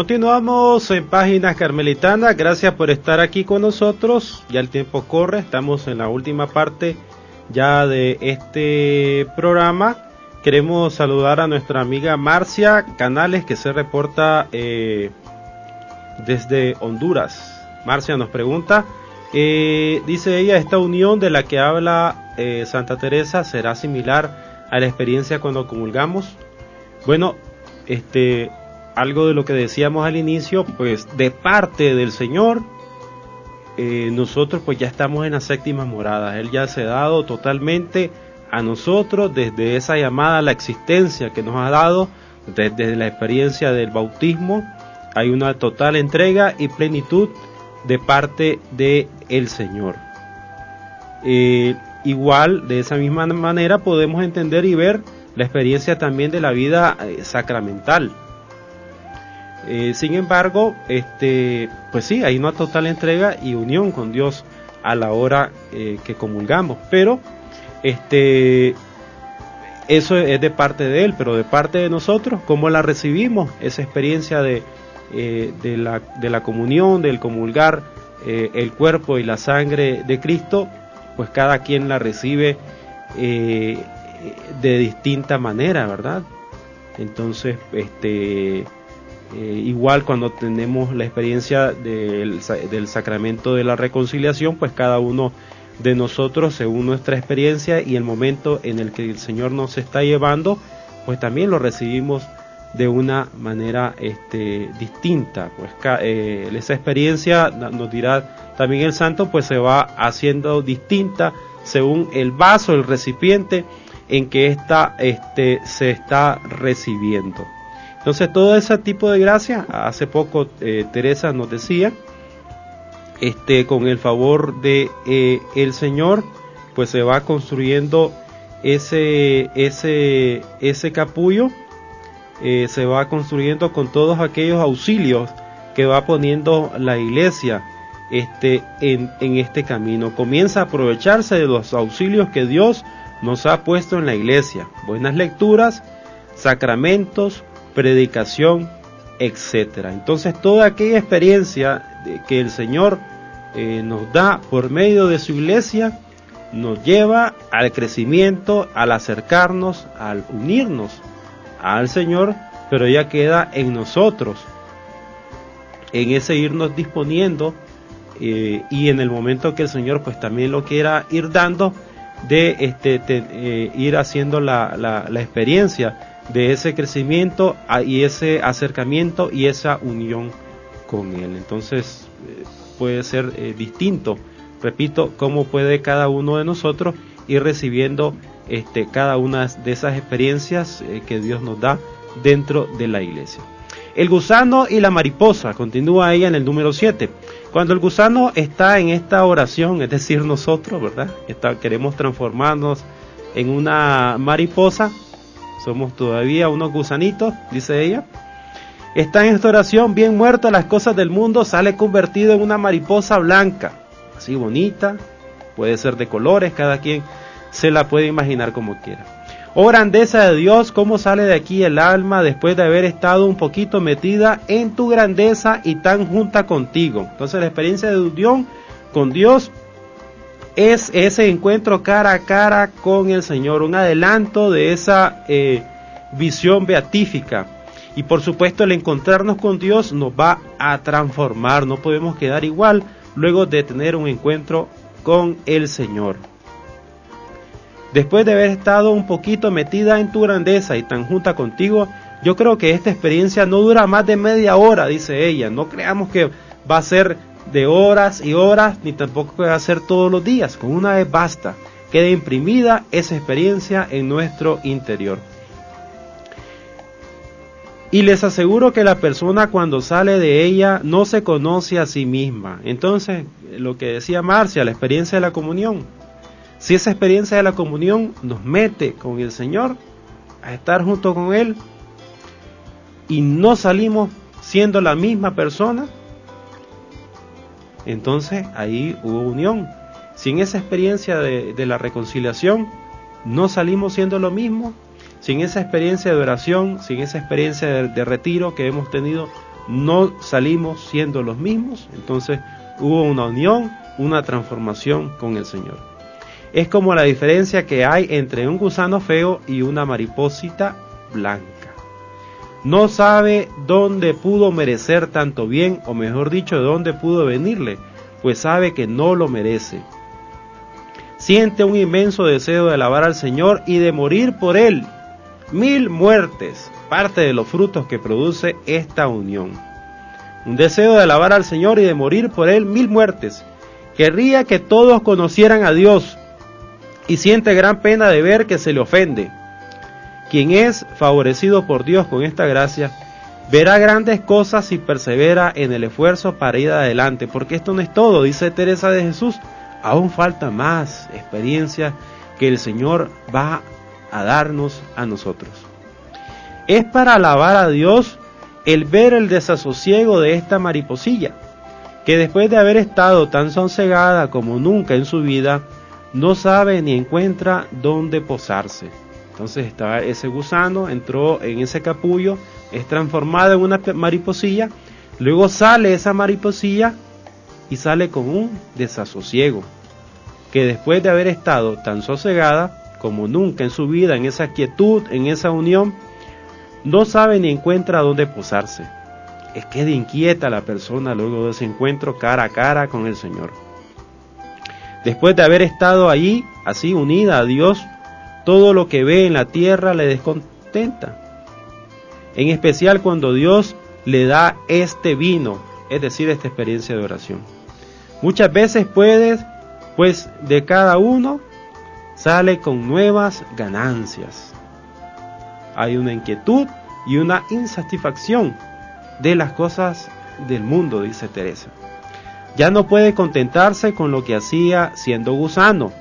Continuamos en Páginas Carmelitanas. Gracias por estar aquí con nosotros. Ya el tiempo corre. Estamos en la última parte ya de este programa. Queremos saludar a nuestra amiga Marcia Canales que se reporta eh, desde Honduras. Marcia nos pregunta, eh, dice ella, esta unión de la que habla eh, Santa Teresa será similar a la experiencia cuando comulgamos. Bueno, este, algo de lo que decíamos al inicio, pues de parte del Señor, eh, nosotros pues ya estamos en la séptima morada. Él ya se ha dado totalmente a nosotros desde esa llamada a la existencia que nos ha dado, desde la experiencia del bautismo. Hay una total entrega y plenitud de parte de el Señor. Eh, igual, de esa misma manera podemos entender y ver la experiencia también de la vida eh, sacramental. Eh, sin embargo, este, pues sí, hay una total entrega y unión con Dios a la hora eh, que comulgamos. Pero, este, eso es de parte de Él, pero de parte de nosotros, ¿cómo la recibimos? Esa experiencia de, eh, de, la, de la comunión, del comulgar el cuerpo y la sangre de Cristo, pues cada quien la recibe de distinta manera, ¿verdad? Entonces, este eh, igual cuando tenemos la experiencia del, del, sacramento de la reconciliación, pues cada uno de nosotros, según nuestra experiencia y el momento en el que el Señor nos está llevando, pues también lo recibimos de una manera este, distinta. Pues eh, esa experiencia, nos dirá también el santo, pues se va haciendo distinta según el vaso, el recipiente en que esta, este, se está recibiendo. Entonces todo ese tipo de gracia, hace poco eh, Teresa nos decía, este, con el favor de eh, el Señor, pues se va construyendo ese, ese, ese capullo, eh, se va construyendo con todos aquellos auxilios que va poniendo la iglesia este, en, en este camino. Comienza a aprovecharse de los auxilios que Dios nos ha puesto en la iglesia. Buenas lecturas, sacramentos, predicación, etcétera. Entonces toda aquella experiencia que el Señor eh, nos da por medio de su iglesia nos lleva al crecimiento, al acercarnos, al unirnos al Señor, pero ya queda en nosotros, en ese irnos disponiendo eh, y en el momento que el Señor pues también lo quiera ir dando de este eh, ir haciendo la, la, la experiencia de ese crecimiento y ese acercamiento y esa unión con Él. Entonces eh, puede ser eh, distinto, repito, cómo puede cada uno de nosotros ir recibiendo este, cada una de esas experiencias eh, que Dios nos da dentro de la iglesia. El gusano y la mariposa, continúa ella en el número 7. Cuando el gusano está en esta oración, es decir, nosotros, ¿verdad? queremos transformarnos en una mariposa, somos todavía unos gusanitos, dice ella. Está en esta oración, bien muerto las cosas del mundo, sale convertido en una mariposa blanca, así bonita, puede ser de colores, cada quien se la puede imaginar como quiera. Oh grandeza de Dios, cómo sale de aquí el alma después de haber estado un poquito metida en tu grandeza y tan junta contigo. Entonces la experiencia de unión con Dios es ese encuentro cara a cara con el Señor, un adelanto de esa eh, visión beatífica. Y por supuesto el encontrarnos con Dios nos va a transformar, no podemos quedar igual luego de tener un encuentro con el Señor. Después de haber estado un poquito metida en tu grandeza y tan junta contigo, yo creo que esta experiencia no dura más de media hora, dice ella. No creamos que va a ser de horas y horas, ni tampoco puede hacer todos los días. Con una vez basta. Quede imprimida esa experiencia en nuestro interior. Y les aseguro que la persona cuando sale de ella no se conoce a sí misma. Entonces, lo que decía Marcia, la experiencia de la comunión. Si esa experiencia de la comunión nos mete con el Señor, a estar junto con Él, y no salimos siendo la misma persona, entonces ahí hubo unión. Sin esa experiencia de, la reconciliación, no salimos siendo lo mismo. Sin esa experiencia de oración, sin esa experiencia de, retiro que hemos tenido, no salimos siendo los mismos, entonces hubo una unión, una transformación con el Señor. Es como la diferencia que hay entre un gusano feo y una mariposita blanca. No sabe dónde pudo merecer tanto bien, o mejor dicho, de dónde pudo venirle, pues sabe que no lo merece. Siente un inmenso deseo de alabar al Señor y de morir por Él. Mil muertes, parte de los frutos que produce esta unión. Un deseo de alabar al Señor y de morir por Él mil muertes. Querría que todos conocieran a Dios y siente gran pena de ver que se le ofende. Quien es favorecido por Dios con esta gracia, verá grandes cosas si persevera en el esfuerzo para ir adelante, porque esto no es todo, dice Teresa de Jesús, aún falta más experiencia que el Señor va a darnos a nosotros. Es para alabar a Dios el ver el desasosiego de esta mariposilla, que después de haber estado tan sonsegada como nunca en su vida, no sabe ni encuentra dónde posarse. Entonces está ese gusano, entró en ese capullo, es transformado en una mariposilla, luego sale esa mariposilla y sale con un desasosiego, que después de haber estado tan sosegada como nunca en su vida, en esa quietud, en esa unión, no sabe ni encuentra dónde posarse. Es que de inquieta la persona luego de ese encuentro cara a cara con el Señor. Después de haber estado allí, así unida a Dios, todo lo que ve en la tierra le descontenta. En especial cuando Dios le da este vino, es decir, esta experiencia de oración. Muchas veces puedes, pues de cada uno sale con nuevas ganancias. Hay una inquietud y una insatisfacción de las cosas del mundo, dice Teresa. Ya no puede contentarse con lo que hacía siendo gusano,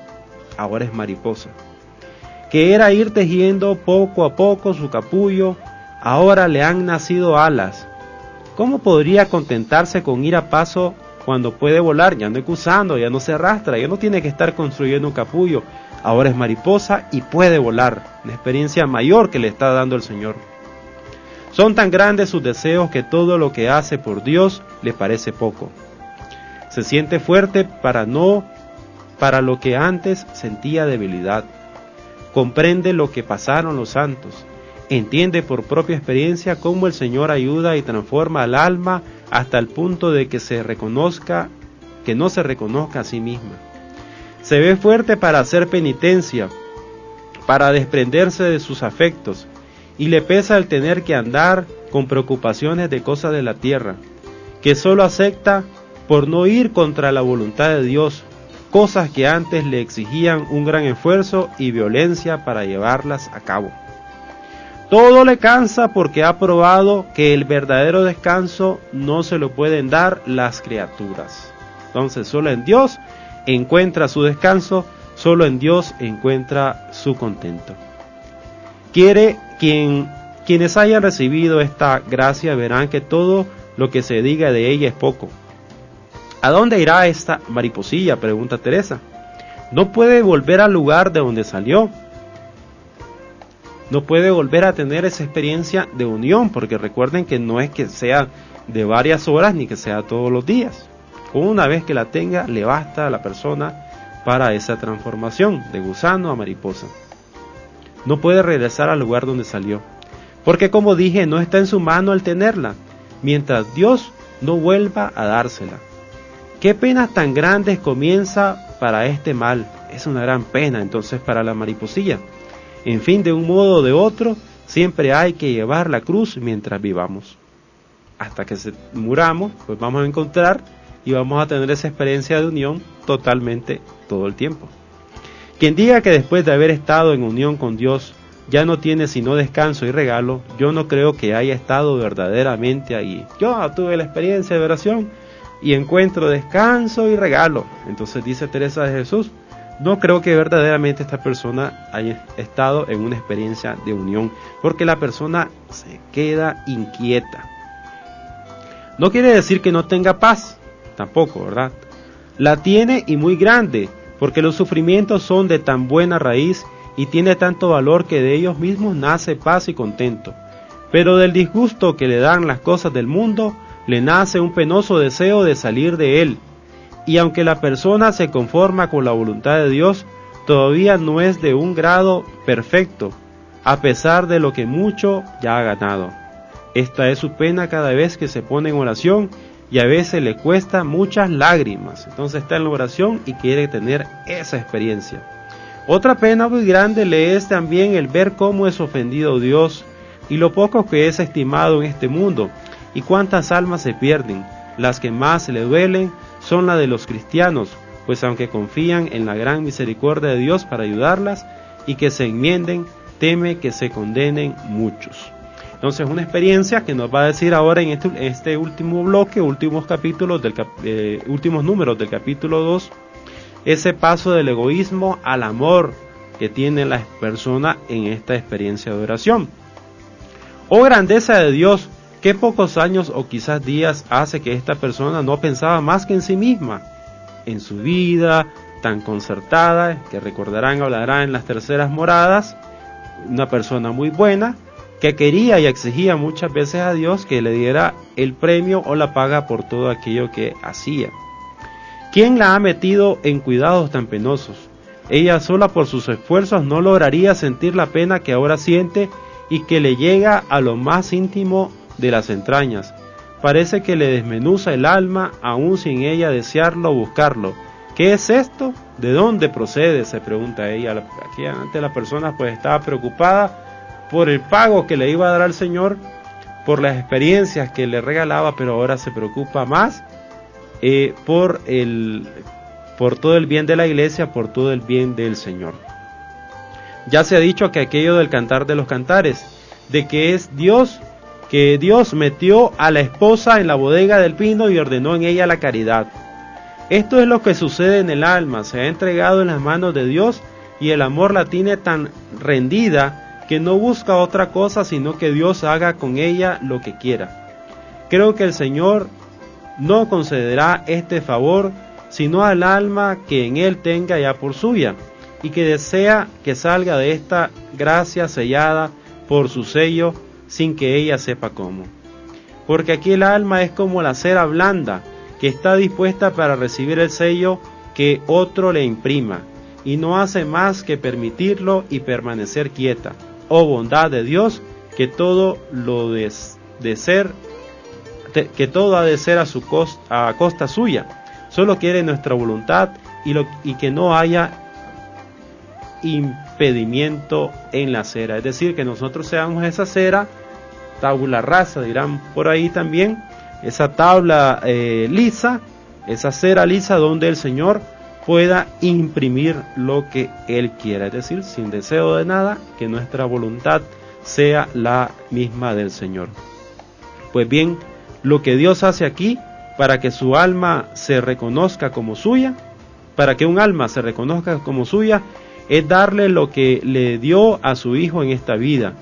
ahora es mariposa. Que era ir tejiendo poco a poco su capullo, ahora le han nacido alas. ¿Cómo podría contentarse con ir a paso cuando puede volar, ya no es gusano, ya no se arrastra, ya no tiene que estar construyendo un capullo, ahora es mariposa y puede volar, una experiencia mayor que le está dando el Señor. Son tan grandes sus deseos que todo lo que hace por Dios le parece poco. Se siente fuerte para no para lo que antes sentía debilidad. Comprende lo que pasaron los santos. Entiende por propia experiencia cómo el Señor ayuda y transforma al alma hasta el punto de que se reconozca, que no se reconozca a sí misma. Se ve fuerte para hacer penitencia, para desprenderse de sus afectos, y le pesa el tener que andar con preocupaciones de cosas de la tierra, que solo acepta por no ir contra la voluntad de Dios, cosas que antes le exigían un gran esfuerzo y violencia para llevarlas a cabo. Todo le cansa porque ha probado que el verdadero descanso no se lo pueden dar las criaturas. Entonces solo en Dios encuentra su descanso, solo en Dios encuentra su contento. Quiere quien, quienes hayan recibido esta gracia verán que todo lo que se diga de ella es poco. ¿A dónde irá esta mariposilla? pregunta Teresa. No puede volver al lugar de donde salió, no puede volver a tener esa experiencia de unión, porque recuerden que no es que sea de varias horas ni que sea todos los días. Una vez que la tenga, le basta a la persona para esa transformación de gusano a mariposa. No puede regresar al lugar donde salió, porque como dije, no está en su mano el tenerla, mientras Dios no vuelva a dársela. ¿Qué penas tan grandes comienza para este mal? Es una gran pena entonces para la mariposilla. En fin, de un modo o de otro, siempre hay que llevar la cruz mientras vivamos. Hasta que se muramos, pues vamos a encontrar y vamos a tener esa experiencia de unión totalmente todo el tiempo. Quien diga que después de haber estado en unión con Dios ya no tiene sino descanso y regalo, yo no creo que haya estado verdaderamente ahí. Yo tuve la experiencia de oración y encuentro descanso y regalo. Entonces dice Teresa de Jesús, no creo que verdaderamente esta persona haya estado en una experiencia de unión, porque la persona se queda inquieta. No quiere decir que no tenga paz, tampoco, ¿verdad? La tiene y muy grande, porque los sufrimientos son de tan buena raíz y tiene tanto valor que de ellos mismos nace paz y contento. pero del disgusto que le dan las cosas del mundo, le nace un penoso deseo de salir de él. Y aunque la persona se conforma con la voluntad de Dios, todavía no es de un grado perfecto, a pesar de lo que mucho ya ha ganado. Esta es su pena cada vez que se pone en oración y a veces le cuesta muchas lágrimas. Entonces está en la oración y quiere tener esa experiencia. Otra pena muy grande le es también el ver cómo es ofendido Dios y lo poco que es estimado en este mundo y cuántas almas se pierden. Las que más le duelen son las de los cristianos, pues aunque confían en la gran misericordia de Dios para ayudarlas y que se enmienden, teme que se condenen muchos. Entonces, una experiencia que nos va a decir ahora en este, este último bloque, últimos capítulos del eh, últimos números del capítulo 2, ese paso del egoísmo al amor que tiene la persona en esta experiencia de oración. Oh grandeza de Dios, qué pocos años o quizás días hace que esta persona no pensaba más que en sí misma, en su vida tan concertada, que recordarán hablará en las terceras moradas, una persona muy buena, que quería y exigía muchas veces a Dios que le diera el premio o la paga por todo aquello que hacía. ¿Quién la ha metido en cuidados tan penosos? Ella sola por sus esfuerzos no lograría sentir la pena que ahora siente y que le llega a lo más íntimo de las entrañas. Parece que le desmenuza el alma aún sin ella desearlo o buscarlo. ¿Qué es esto? ¿De dónde procede? se pregunta ella. Aquí antes la persona pues estaba preocupada por el pago que le iba a dar al Señor, por las experiencias que le regalaba, pero ahora se preocupa más eh, por, el, por todo el bien de la iglesia, por todo el bien del Señor. Ya se ha dicho que aquello del cantar de los cantares, de que es Dios, que Dios metió a la esposa en la bodega del pino y ordenó en ella la caridad. Esto es lo que sucede en el alma, se ha entregado en las manos de Dios y el amor la tiene tan rendida que no busca otra cosa sino que Dios haga con ella lo que quiera. Creo que el Señor no concederá este favor sino al alma que en él tenga ya por suya y que desea que salga de esta gracia sellada por su sello sin que ella sepa cómo. Porque aquí el alma es como la cera blanda que está dispuesta para recibir el sello que otro le imprima y no hace más que permitirlo y permanecer quieta oh bondad de Dios, que todo lo de, ser, que todo ha de ser a, su costa, a costa suya. Solo quiere nuestra voluntad y, y que no haya impedimento en la cera. Es decir, que nosotros seamos esa cera, tabla rasa, dirán por ahí también, esa tabla eh, lisa, esa cera lisa donde el Señor pueda imprimir lo que Él quiera, es decir, sin deseo de nada, que nuestra voluntad sea la misma del Señor. Pues bien, lo que Dios hace aquí para que su alma se reconozca como suya, para que un alma se reconozca como suya, es darle lo que le dio a su Hijo en esta vida.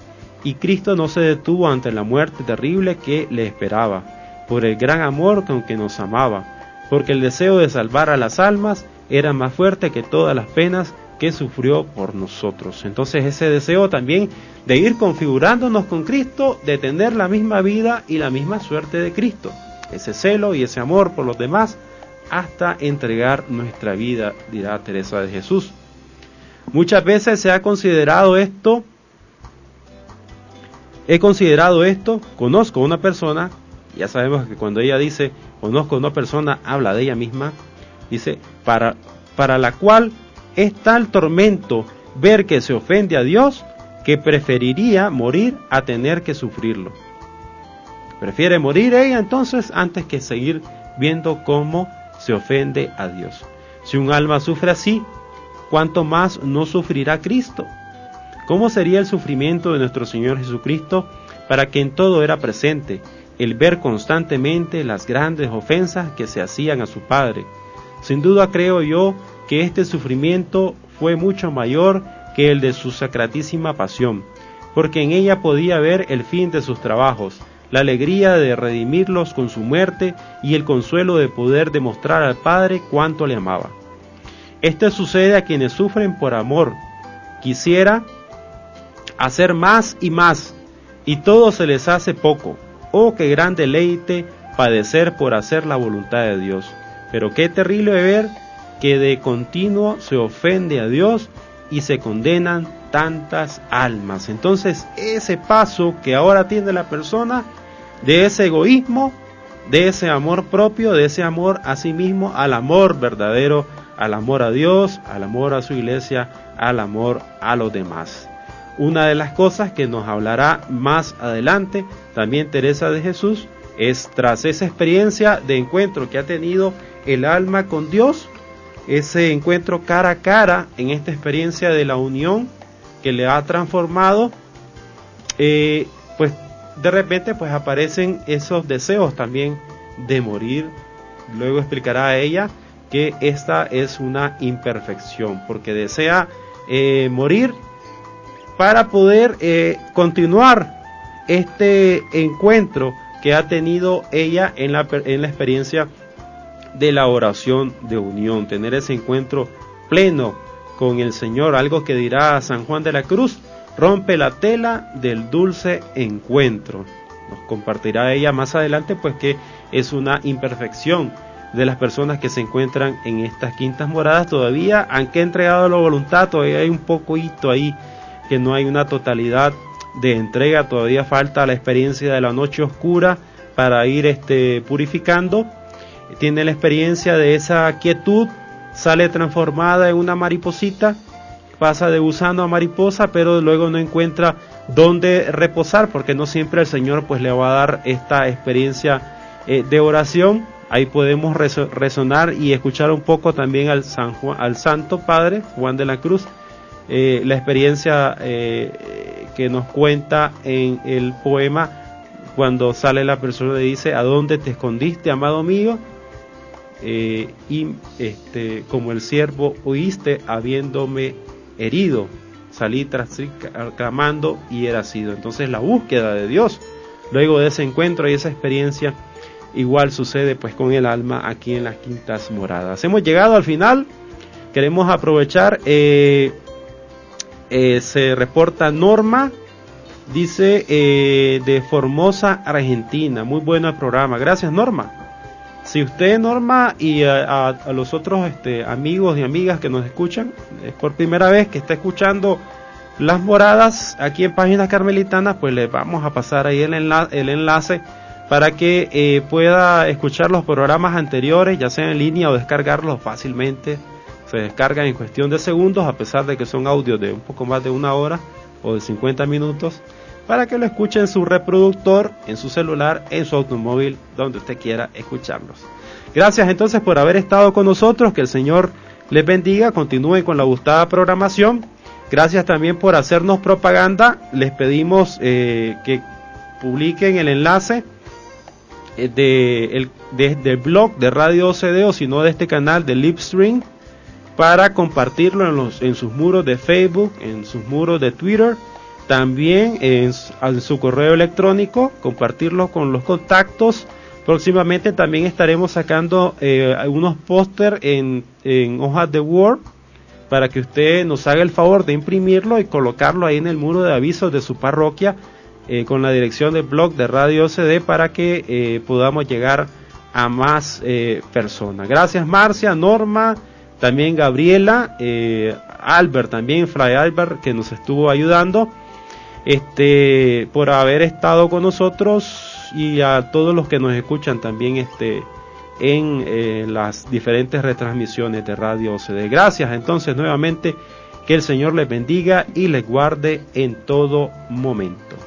Y Cristo no se detuvo ante la muerte terrible que le esperaba, por el gran amor con que nos amaba, porque el deseo de salvar a las almas era más fuerte que todas las penas que sufrió por nosotros. Entonces ese deseo también de ir configurándonos con Cristo, de tener la misma vida y la misma suerte de Cristo. Ese celo y ese amor por los demás hasta entregar nuestra vida, dirá Teresa de Jesús. Muchas veces se ha considerado esto, he considerado esto, conozco a una persona, ya sabemos que cuando ella dice conozco a una persona, habla de ella misma, dice, para, para la cual es tal tormento ver que se ofende a Dios que preferiría morir a tener que sufrirlo. Prefiere morir ella entonces antes que seguir viendo cómo se ofende a Dios. Si un alma sufre así, ¿cuánto más no sufrirá Cristo? ¿Cómo sería el sufrimiento de nuestro Señor Jesucristo para que en todo era presente el ver constantemente las grandes ofensas que se hacían a su Padre? Sin duda creo yo que este sufrimiento fue mucho mayor que el de su sacratísima pasión, porque en ella podía ver el fin de sus trabajos, la alegría de redimirlos con su muerte y el consuelo de poder demostrar al Padre cuánto le amaba. Esto sucede a quienes sufren por amor. Quisiera hacer más y más, y todo se les hace poco. Oh, qué gran deleite padecer por hacer la voluntad de Dios. Pero qué terrible ver que de continuo se ofende a Dios y se condenan tantas almas. Entonces, ese paso que ahora tiene la persona de ese egoísmo, de ese amor propio, de ese amor a sí mismo, al amor verdadero, al amor a Dios, al amor a su iglesia, al amor a los demás. Una de las cosas que nos hablará más adelante también Teresa de Jesús es tras esa experiencia de encuentro que ha tenido el alma con Dios, ese encuentro cara a cara en esta experiencia de la unión que le ha transformado, eh, pues de repente pues aparecen esos deseos también de morir. Luego explicará a ella que esta es una imperfección, porque desea eh, morir para poder eh, continuar este encuentro que ha tenido ella en la, en la experiencia de la oración de unión, tener ese encuentro pleno con el Señor, algo que dirá San Juan de la Cruz, rompe la tela del dulce encuentro. Nos compartirá ella más adelante, pues que es una imperfección de las personas que se encuentran en estas quintas moradas todavía, aunque entregado la voluntad, todavía hay un poquito ahí que no hay una totalidad de entrega, todavía falta la experiencia de la noche oscura para ir este, purificando. Tiene la experiencia de esa quietud, sale transformada en una mariposita, pasa de gusano a mariposa, pero luego no encuentra dónde reposar, porque no siempre el Señor pues le va a dar esta experiencia eh, de oración. Ahí podemos resonar y escuchar un poco también al, San al Santo Padre Juan de la Cruz, eh, la experiencia eh, que nos cuenta en el poema cuando sale la persona y dice, ¿a dónde te escondiste, amado mío? Eh, y este, como el siervo oíste habiéndome herido, salí tras clamando y era sido. Entonces la búsqueda de Dios, luego de ese encuentro y esa experiencia, igual sucede pues con el alma aquí en las quintas moradas. Hemos llegado al final, queremos aprovechar eh, se reporta Norma, dice eh, de Formosa, Argentina. Muy bueno el programa. Gracias, Norma. Si usted, Norma, y a, los otros este, amigos y amigas que nos escuchan, es por primera vez que está escuchando las moradas aquí en Páginas Carmelitanas, pues le vamos a pasar ahí el, el enlace para que eh, pueda escuchar los programas anteriores, ya sea en línea o descargarlos fácilmente se descargan en cuestión de segundos, a pesar de que son audios de un poco más de una hora o de 50 minutos, para que lo escuche en su reproductor, en su celular, en su automóvil, donde usted quiera escucharlos. Gracias entonces por haber estado con nosotros, que el Señor les bendiga, continúen con la gustada programación. Gracias también por hacernos propaganda. Les pedimos eh, que publiquen el enlace eh, de, el, del blog de Radio OCD o si no de este canal de Lipstream para compartirlo en, los, en sus muros de Facebook, en sus muros de Twitter, también en, su correo electrónico, compartirlo con los contactos. Próximamente también estaremos sacando eh, algunos póster en, hojas de Word para que usted nos haga el favor de imprimirlo y colocarlo ahí en el muro de avisos de su parroquia eh, con la dirección del blog de Radio CD para que eh, podamos llegar a más personas. Gracias Marcia, Norma, también Gabriela, eh, Albert, también Fray Albert, que nos estuvo ayudando, este, por haber estado con nosotros y a todos los que nos escuchan también, este, en eh, las diferentes retransmisiones de Radio OCD. Gracias entonces nuevamente, que el Señor les bendiga y les guarde en todo momento.